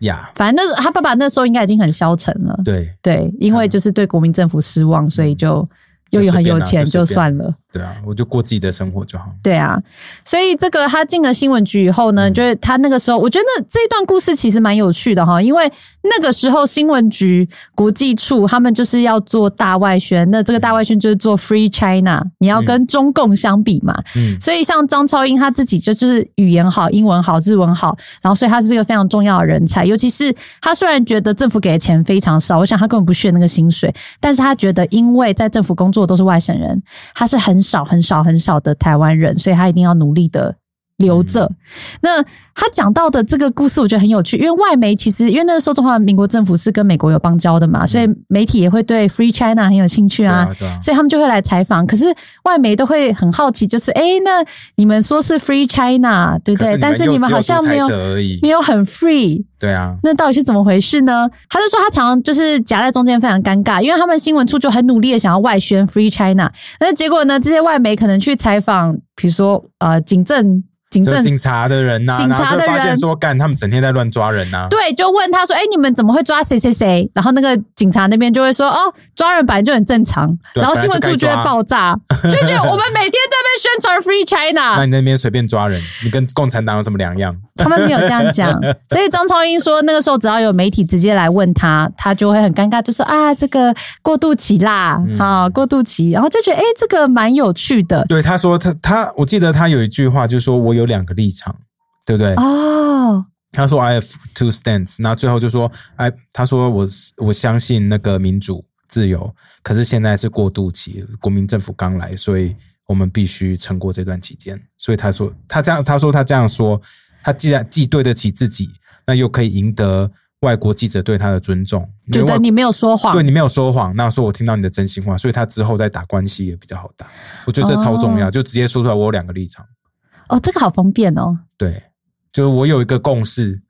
呀，反正那他爸爸那时候应该已经很消沉了，对。对，因为就是对国民政府失望，所以就又有很有钱就算了。对啊，我就过自己的生活就好。对啊，所以这个他进了新闻局以后嗯呢，就是他那个时候，我觉得那这一段故事其实蛮有趣的哈，因为那个时候新闻局国际处他们就是要做大外宣，那这个大外宣就是做 Free China，你要跟中共相比嘛，嗯所以像张超英他自己就就是语言好、英文好、日文好，然后所以他是一个非常重要的人才。尤其是他虽然觉得政府给的钱非常少，我想他根本不屑那个薪水，但是他觉得因为在政府工作作都是外省人，他是很少很少很少的台湾人，所以他一定要努力的留着。嗯那他讲到的这个故事，我觉得很有趣，因为外媒其实因为那个时候中华民国政府是跟美国有邦交的嘛，所以媒体也会对 Free China 很有兴趣啊。所以他们就会来采访，可是外媒都会很好奇，就是哎，诶那你们说是 Free China，对不对？但是你们好像没有没有很 free，对啊，那到底是怎么回事呢？他就说他常常就是夹在中间，非常尴尬，因为他们新闻处就很努力的想要外宣 Free China，那结果呢，这些外媒可能去采访，比如说呃警政警政警察的人呐、警察的然后就发现人说，干他们整天在乱抓人呐、对，就问他说：“哎，你们怎么会抓谁谁谁？”然后那个警察那边就会说：“哦，抓人本来就很正常。”然后新闻处就会爆炸，就觉得我们每天在被宣传 Free China，那你那边随便抓人，你跟共产党有什么两样？他们没有这样讲。所以张超英说，那个时候只要有媒体直接来问他，他就会很尴尬，就说：“啊，这个过渡期啦，嗯啊，过渡期。”然后就觉得，哎，这个蛮有趣的对，他说他他，我记得他有一句话，就是说我有两个立场，对不对？哦。他说 I have two stands，那最后就说，哎，他说我我相信那个民主自由，可是现在是过渡期，国民政府刚来，所以我们必须撑过这段期间。所以他说他这样，他说他这样说，他既然既对得起自己，那又可以赢得外国记者对他的尊重，觉得你没有说谎对，你没有说谎，那说我听到你的真心话，所以他之后再打关系也比较好打。我觉得这超重要，就直接说出来我有两个立场。哦，这个好方便哦。对，就是我有一个共识，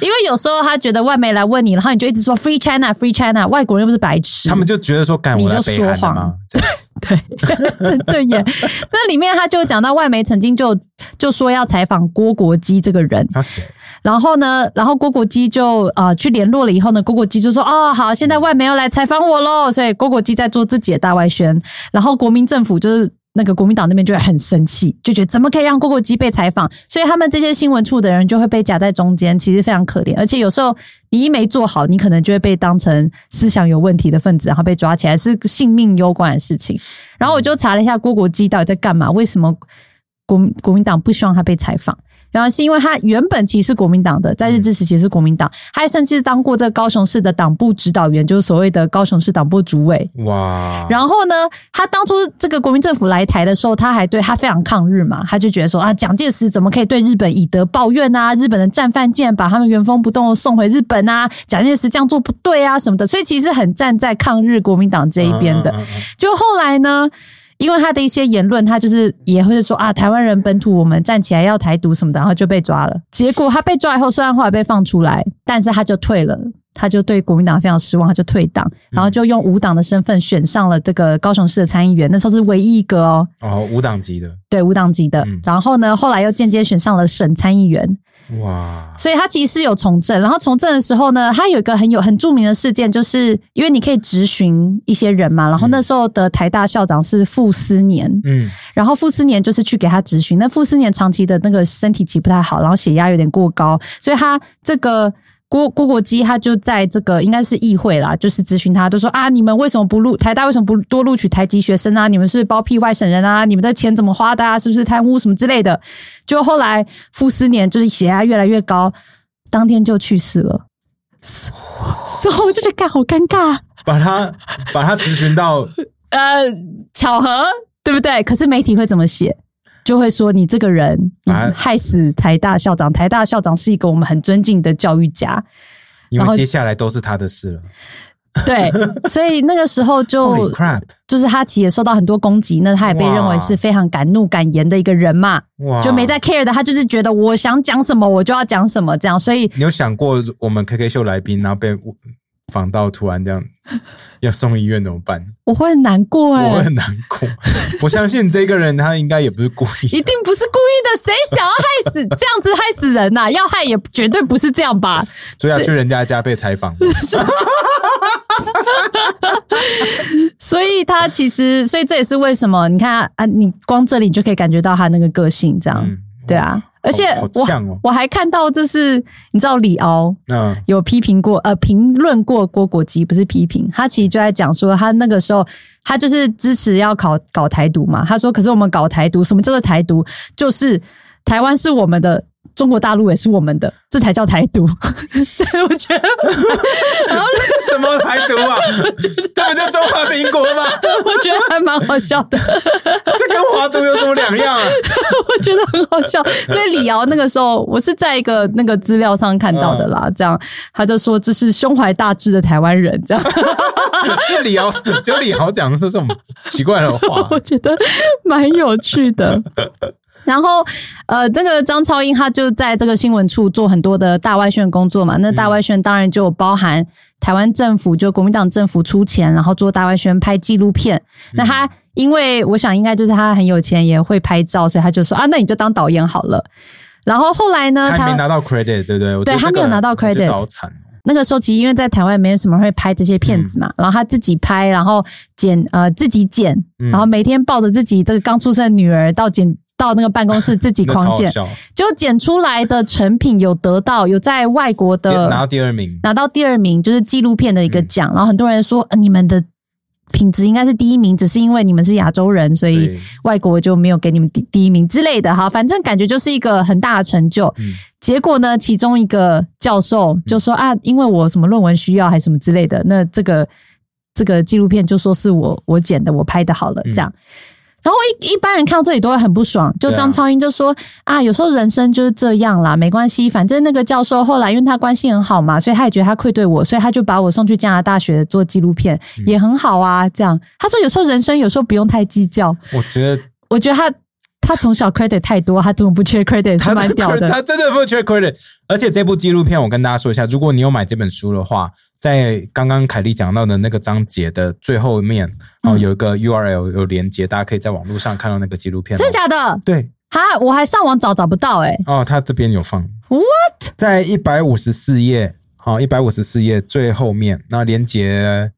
因为有时候他觉得外媒来问你，然后你就一直说 Free China Free China，外国人又不是白痴，他们就觉得说，干你就说谎的吗？对，真的耶。那里面他就讲到外媒曾经就就说要采访郭国基这个人，他谁？然后呢，然后郭国基就呃去联络了以后呢，郭国基就说哦好，现在外媒要来采访我喽，所以郭国基在做自己的大外宣，然后国民政府就是。那个国民党那边就会很生气，就觉得怎么可以让郭国基被采访？所以他们这些新闻处的人就会被夹在中间，其实非常可怜。而且有时候你一没做好，你可能就会被当成思想有问题的分子，然后被抓起来，是性命攸关的事情。然后我就查了一下郭国基到底在干嘛，为什么国国民党不希望他被采访？然后是因为他原本其实是国民党的，在日治时期是国民党，他还甚至当过这个高雄市的党部指导员，就是所谓的高雄市党部主委。哇！然后呢，他当初这个国民政府来台的时候，他还对他非常抗日嘛，他就觉得说啊，蒋介石怎么可以对日本以德报怨啊？日本的战犯竟然把他们原封不动的送回日本啊！蒋介石这样做不对啊什么的，所以其实很站在抗日国民党这一边的。就后来呢，因为他的一些言论，他就是也会说啊，台湾人本土我们站起来要台独什么的，然后就被抓了。结果他被抓以后，虽然后来被放出来，但是他就退了。他就对国民党非常失望，他就退党，然后就用无党的身份选上了这个高雄市的参议员，那时候是唯一一个哦，哦，无党籍的，对无党籍的。嗯然后呢，后来又间接选上了省参议员，哇！所以他其实是有从政，然后从政的时候呢，他有一个很有很著名的事件，就是因为你可以质询一些人嘛，然后那时候的台大校长是傅斯年，嗯，然后傅斯年就是去给他质询，那傅斯年长期的那个身体其实不太好，然后血压有点过高，所以他这个。郭郭国基他就在这个应该是议会啦，就是咨询他，都说啊，你们为什么不录台大为什么不多录取台籍学生啊？你们是包庇外省人啊？你们的钱怎么花的啊？是不是贪污什么之类的？就后来傅斯年就是血压越来越高，当天就去世了。所以我就觉得，干好尴尬。把他把他咨询到，呃，巧合，对不对？可是媒体会怎么写？就会说你这个人，害死台大校长。台大校长是一个我们很尊敬的教育家，然后因为接下来都是他的事了。对，所以那个时候就就是他其实也受到很多攻击，那他也被哇认为是非常敢怒敢言的一个人嘛，就没在 care 的，他就是觉得我想讲什么我就要讲什么这样，所以你有想过我们 KK 秀来宾，然后被访到突然这样 要送医院怎么办？我会很难过哎、我会很难过。我相信这个人他应该也不是故意一定不是故意的，谁想要害死这样子害死人呐、要害也绝对不是这样吧？所以要去人家家被采访。所以他其实，所以这也是为什么你看啊，你光这里就可以感觉到他那个个性，这样、嗯，对啊。而且我哦我还看到，就是你知道李敖嗯有批评过，呃，评论过郭国基，不是批评，他其实就在讲说，他那个时候他就是支持要考搞台独嘛。他说，可是我们搞台独，什么叫做台独？就是台湾是我们的。中国大陆也是我们的，这才叫台独。对，我觉得，然后什么台排图啊？这不就中华民国吗？我觉得还蛮好笑的，这跟华独有什么两样啊？我觉得很好笑。所以李瑶那个时候，我是在一个那个资料上看到的啦，这样他就说这是胸怀大志的台湾人，这样 这李敖只有李敖讲的是这种奇怪的话，我觉得蛮有趣的。然后，呃，这个张超英他就在这个新闻处做很多的大外宣工作嘛。那大外宣当然就包含台湾政府，就国民党政府出钱，然后做大外宣拍纪录片。那他因为我想应该就是他很有钱，也会拍照，所以他就说啊，那你就当导演好了。然后后来呢，他他没拿到 credit，对不对？对他这个没有拿到 credit 好惨哦。那个时候其实因为在台湾没有什么人会拍这些片子嘛，然后他自己拍，然后剪呃自己剪，嗯然后每天抱着自己这个刚出生的女儿到剪到那个办公室自己 狂剪，就剪出来的成品有得到有在外国的拿到第二名，拿到第二名，就是纪录片的一个奖，嗯然后很多人说、呃你们的品质应该是第一名，只是因为你们是亚洲人，所以外国就没有给你们第第一名之类的。哈，反正感觉就是一个很大的成就。嗯结果呢，其中一个教授就说、啊，因为我什么论文需要还是什么之类的，那这个这个纪录片就说是我我剪的，我拍的好了这样。然后一一般人看到这里都会很不爽，就张超英就说啊有时候人生就是这样啦，没关系，反正那个教授后来因为他关系很好嘛，所以他也觉得他愧对我，所以他就把我送去加拿大学做纪录片，嗯。也很好啊。这样。他说有时候人生有时候不用太计较，我觉得我觉得他他从小 credit 太多，他怎么不缺 credit 是他蛮屌的。他真的不缺 credit。而且这部纪录片，我跟大家说一下，如果你有买这本书的话，在刚刚凯莉讲到的那个章节的最后面哦，嗯有一个 URL 有连接，大家可以在网络上看到那个纪录片哦。真的假的？对哈，我还上网找找不到哎、哦，他这边有放 What？在一百五十四页，好，一百五十四页最后面，那连接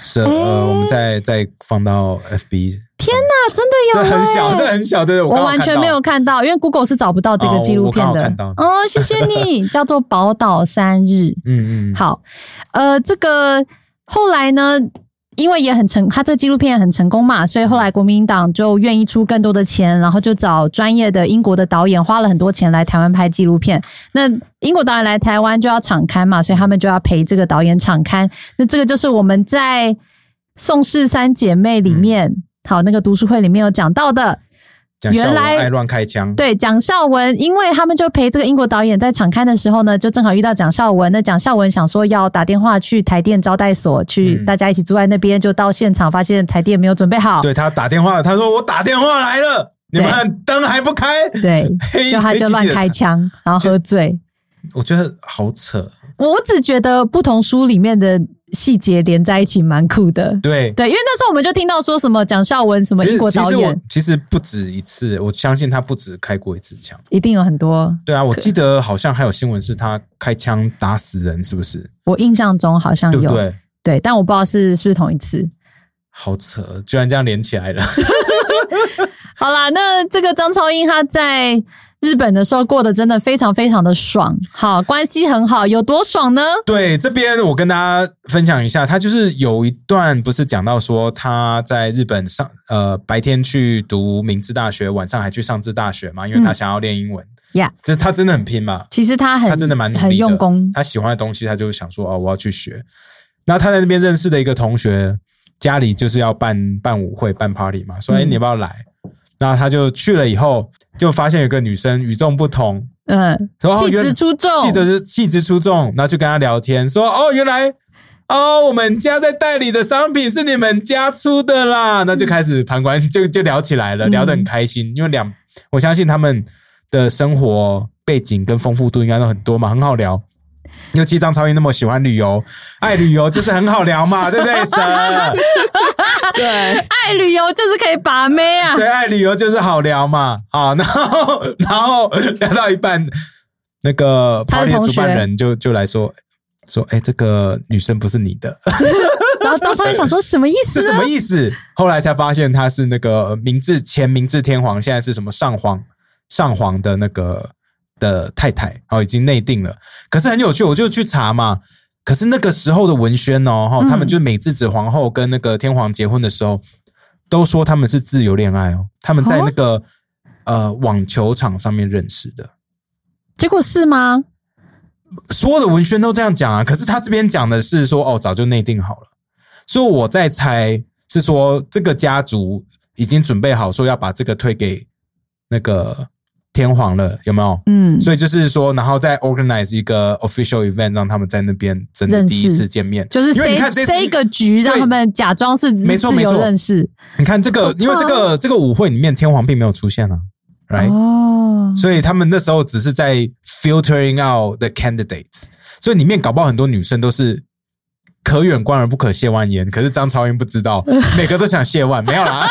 是哎呃，我们再再放到 FB。天哪，真的这有、欸！很小，这很小对，我完全没有看到，因为 Google 是找不到这个纪录片的。哦，谢谢你，叫做《宝岛三日》。嗯嗯，好，呃，这个后来呢，因为也很成，他这纪录片很成功嘛，所以后来国民党就愿意出更多的钱，然后就找专业的英国的导演，花了很多钱来台湾拍纪录片。那英国导演来台湾就要场刊嘛，所以他们就要陪这个导演场刊。那这个就是我们在宋氏三姐妹里面，好那个读书会里面有讲到的。原来乱开枪，对，蒋孝文，因为他们就陪这个英国导演在场刊的时候呢，就正好遇到蒋孝文。那蒋孝文想说要打电话去台电招待所，去嗯大家一起住在那边，就到现场发现台电没有准备好，对他打电话，他说我打电话来了，你们灯还不开，对，黑 就他就乱开。枪，然后喝醉。我觉得好扯，我只觉得不同书里面的细节连在一起蛮酷的。对。对，因为那时候我们就听到说什么蒋孝文什么英国导演，其实不止一次，我相信他不止开过一次枪。一定有很多。对啊，我记得好像还有新闻是他开枪打死人，是不是？我印象中好像有，对对？对但我不知道是是不是同一次。好扯，居然这样连起来了。好啦，那这个张超英他在日本的时候过得真的非常非常的爽，好，关系很好，有多爽呢？对，这边我跟大家分享一下，他就是有一段不是讲到说他在日本上呃白天去读明治大学，晚上还去上智大学嘛，因为他嗯想要练英文。呀、就是他真的很拼嘛，其实他很他真的蛮很用功，他喜欢的东西，他就想说哦，我要去学。那他在那边认识的一个同学，家里就是要办办舞会、办 party 嘛，说哎，嗯你要不要来？那他就去了以后，就发现有个女生与众不同，嗯，气然后原质出众，气质气质出众，然后就跟他聊天，说哦，原来哦，我们家在代理的商品是你们家出的啦，那就开始旁观，就就聊起来了，嗯。聊得很开心，因为两，我相信他们的生活背景跟丰富度应该都很多嘛，很好聊。尤其张超英那么喜欢旅游，爱旅游就是很好聊嘛，对不对，神？对，爱旅游就是可以把妹啊，对，爱旅游就是好聊嘛。好，然后然后聊到一半，那个 party 的主办人就就来说说，哎，这个女生不是你的，然后张超英想说什么意思是？什么意思？后来才发现他是那个明治前明治天皇，现在是什么上皇上皇的那个的太太，哦，已经内定了。可是很有趣，我就去查嘛。可是那个时候的文宣哦，哈、嗯他们就是美智子皇后跟那个天皇结婚的时候，都说他们是自由恋爱哦，他们在那个、呃网球场上面认识的。结果是吗？所有的文宣都这样讲啊，可是他这边讲的是说，哦，早就内定好了，所以我在猜是说这个家族已经准备好说要把这个推给那个天皇了，有没有？嗯，所以就是说，然后再 organize 一个 official event，让他们在那边真的第一次见面，就是因为你看这个局，让他们假装是没错没错。认识。你看这个因为这个这个舞会里面天皇并没有出现啊，right？、哦，所以他们那时候只是在 filtering out the candidates，所以里面搞不好很多女生都是可远观而不可亵玩焉，可是张超英不知道，每个都想亵玩，没有啦。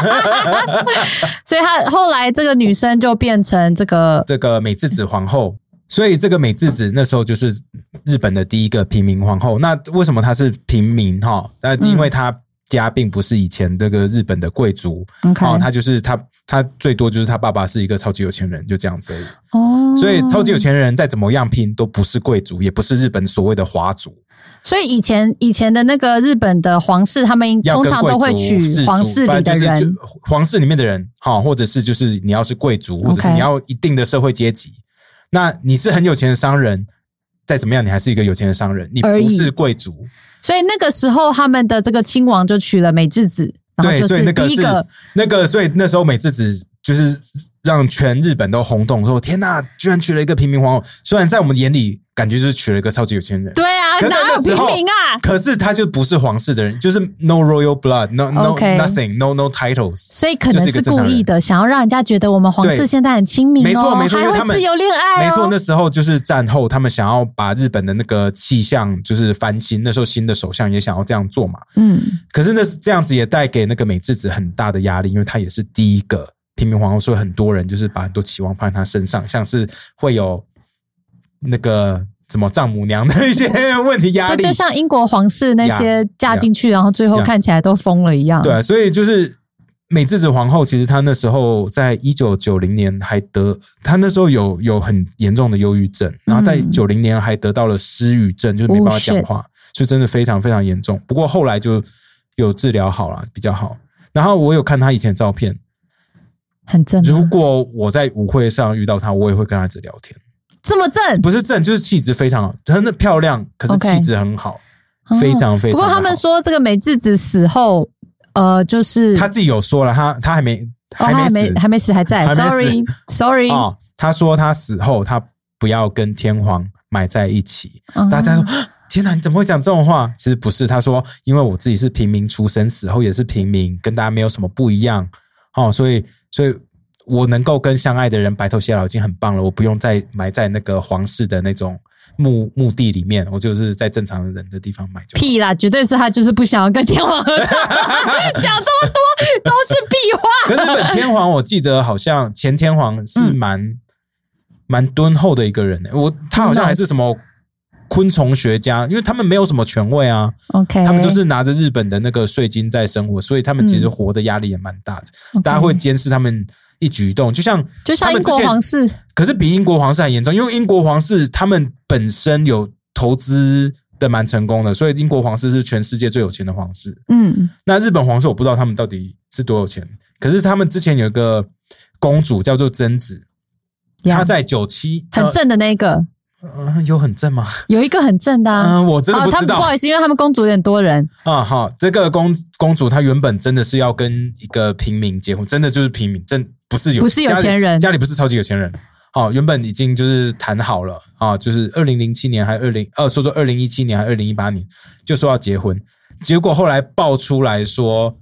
所以他后来这个女生就变成这个这个美智子皇后，所以这个美智子那时候就是日本的第一个平民皇后。那为什么她是平民哈？那因为她家并不是以前这个日本的贵族哦，他就是他，他最多就是他爸爸是一个超级有钱人，就这样子而已。哦，所以超级有钱人再怎么样拼，都不是贵族，也不是日本所谓的华族，所以以前以前的那个日本的皇室，他们通常都会娶皇室里的人。皇室里面的人，哈，或者是就是你要是贵族，或者是你要一定的社会阶级，那你是很有钱的商人，再怎么样，你还是一个有钱的商人，你不是贵族。所以那个时候，他们的这个亲王就娶了美智子，然后对，就是所以那个是第一个那个，所以那时候美智子就是让全日本都轰动，说天呐，居然娶了一个平民皇后。虽然在我们眼里感觉就是娶了一个超级有钱人，对啊，哪有平民啊？可是他就不是皇室的人，就是 no royal blood，no no OK nothing no no titles。所以可能是故意的，想要让人家觉得我们皇室现在很亲民哦，没错没错还会自由恋爱哦。没错，那时候就是战后，他们想要把日本的那个气象就是翻新。那时候新的首相也想要这样做嘛。嗯，可是那是这样子也带给那个美智子很大的压力，因为她也是第一个平民皇后，所以很多人就是把很多期望放在她身上，像是会有那个怎么丈母娘的一些 问题压力。这就像英国皇室那些嫁进去，然后最后看起来都疯了一样。对啊，所以就是美智子皇后，其实她那时候在一九九零年还得，她那时候有有很严重的忧郁症，然后在嗯九零年还得到了失语症，就是没办法讲话，就真的非常非常严重。不过后来就有治疗好了，比较好。然后我有看她以前的照片，很正吗。如果我在舞会上遇到她，我也会跟她一直聊天，这么正，不是正就是气质非常好，真的漂亮，可是气质很好哦非常非常。不过他们说这个美智子死后，呃，就是他自己有说了，他他还没还没死没还没死，还在。Sorry Sorry，哦，他说他死后他不要跟天皇埋在一起。嗯大家说：“啊天哪，你怎么会讲这种话？”其实不是，他说因为我自己是平民出身，死后也是平民，跟大家没有什么不一样。哦，所以所以我能够跟相爱的人白头偕老已经很棒了，我不用再埋在那个皇室的那种墓墓地里面，我就是在正常人的地方埋就好。屁啦，绝对是他就是不想要跟天皇合照，讲这么多都是屁话。可是日本天皇，我记得好像前天皇是嗯。蛮蛮敦厚的一个人、欸，我他好像还是什么昆虫学家，因为他们没有什么权位啊，OK，他们都是拿着日本的那个税金在生活，所以他们其实嗯。活的压力也蛮大的。大家会监视他们一举一动，就像就像英国皇室，可是比英国皇室还严重，因为英国皇室他们本身有投资的蛮成功的，所以英国皇室是全世界最有钱的皇室。嗯，那日本皇室我不知道他们到底是多有钱，可是他们之前有一个公主叫做贞子，她在九七很，正的那个，嗯呃有很正吗？有一个很正的嗯、啊。我真的哦，不知道他们不好意思，因为他们公主有点多人。啊。好，这个公公主她原本真的是要跟一个平民结婚，真的就是平民，真不是有不是有钱人。家里不是超级有钱人。好，原本已经就是谈好了啊，就是二零零七年还二零呃，说说二零一七年还二零一八年就说要结婚，结果后来爆出来说，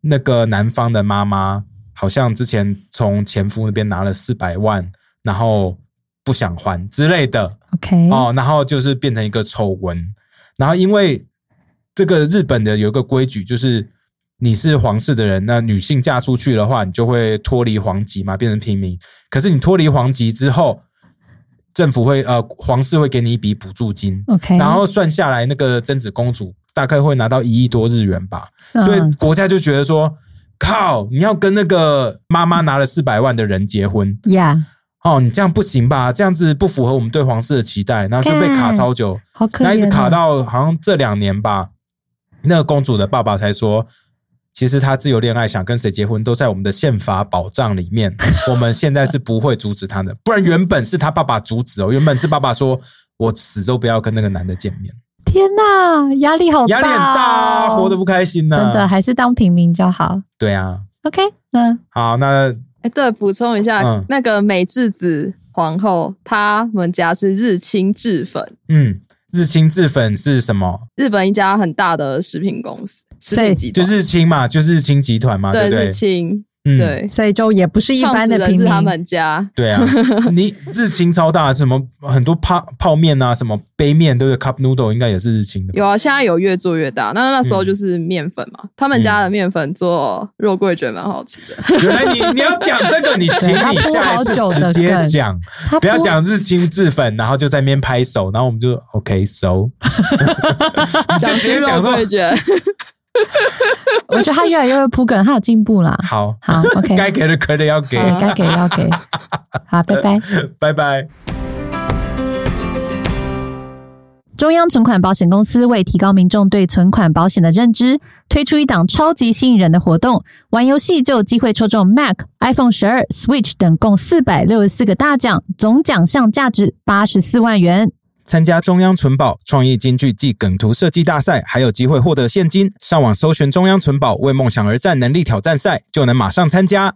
那个男方的妈妈好像之前从前夫那边拿了四百万，然后不想还之类的。OK，哦，然后就是变成一个丑闻，然后因为这个日本的有一个规矩，就是你是皇室的人，那女性嫁出去的话，你就会脱离皇籍嘛，变成平民。可是你脱离皇籍之后，政府会呃皇室会给你一笔补助金，OK，然后算下来，那个贞子公主大概会拿到一亿多日元吧，所以嗯国家就觉得说，靠，你要跟那个妈妈拿了四百万的人结婚。呀，哦，你这样不行吧？这样子不符合我们对皇室的期待，然后就被卡超久，好可怜哦，那一直卡到好像这两年吧。那个公主的爸爸才说，其实他自由恋爱，想跟谁结婚都在我们的宪法保障里面，我们现在是不会阻止他的。不然原本是他爸爸阻止哦，原本是爸爸说我死都不要跟那个男的见面，天哪，压力好大、哦，压力很大，活得不开心呐、真的，还是当平民就好。对啊。OK，嗯，好，那哎，对，补充一下，嗯那个美智子皇后，他们家是日清制粉，嗯，日清制粉是什么？日本一家很大的食品公司，食所以就品集团，日清嘛，就是日清集团嘛，对不对对日？清，嗯，对，所以就也不是一般的平民。人是他们家，对啊，你日清超大，什么很多泡泡面啊，什么杯面，对不对？Cup noodle 应该也是日清的。有啊，现在有越做越大。那那时候就是面粉嘛，他们家的面粉做肉桂卷蛮好吃的。原来你你要讲这个，你请你下一次直接讲，他不要讲日清制粉，然后就在那边拍手，然后我们就 OK 收，你就直想吃肉接讲说桂卷，我觉得他越来越会铺梗，他有进步啦。好，好，OK，该给的可得要给，对该给要给。好，拜拜。拜拜。中央存款保险公司为提高民众对存款保险的认知，推出一档超级吸引人的活动，玩游戏就有机会抽中 Mac、iPhone 十二、Switch 等共四百六十四个大奖，总奖项价值八十四万元。参加中央存宝创意京剧暨梗图设计大赛，还有机会获得现金。上网搜寻中央存宝为梦想而战能力挑战赛，就能马上参加。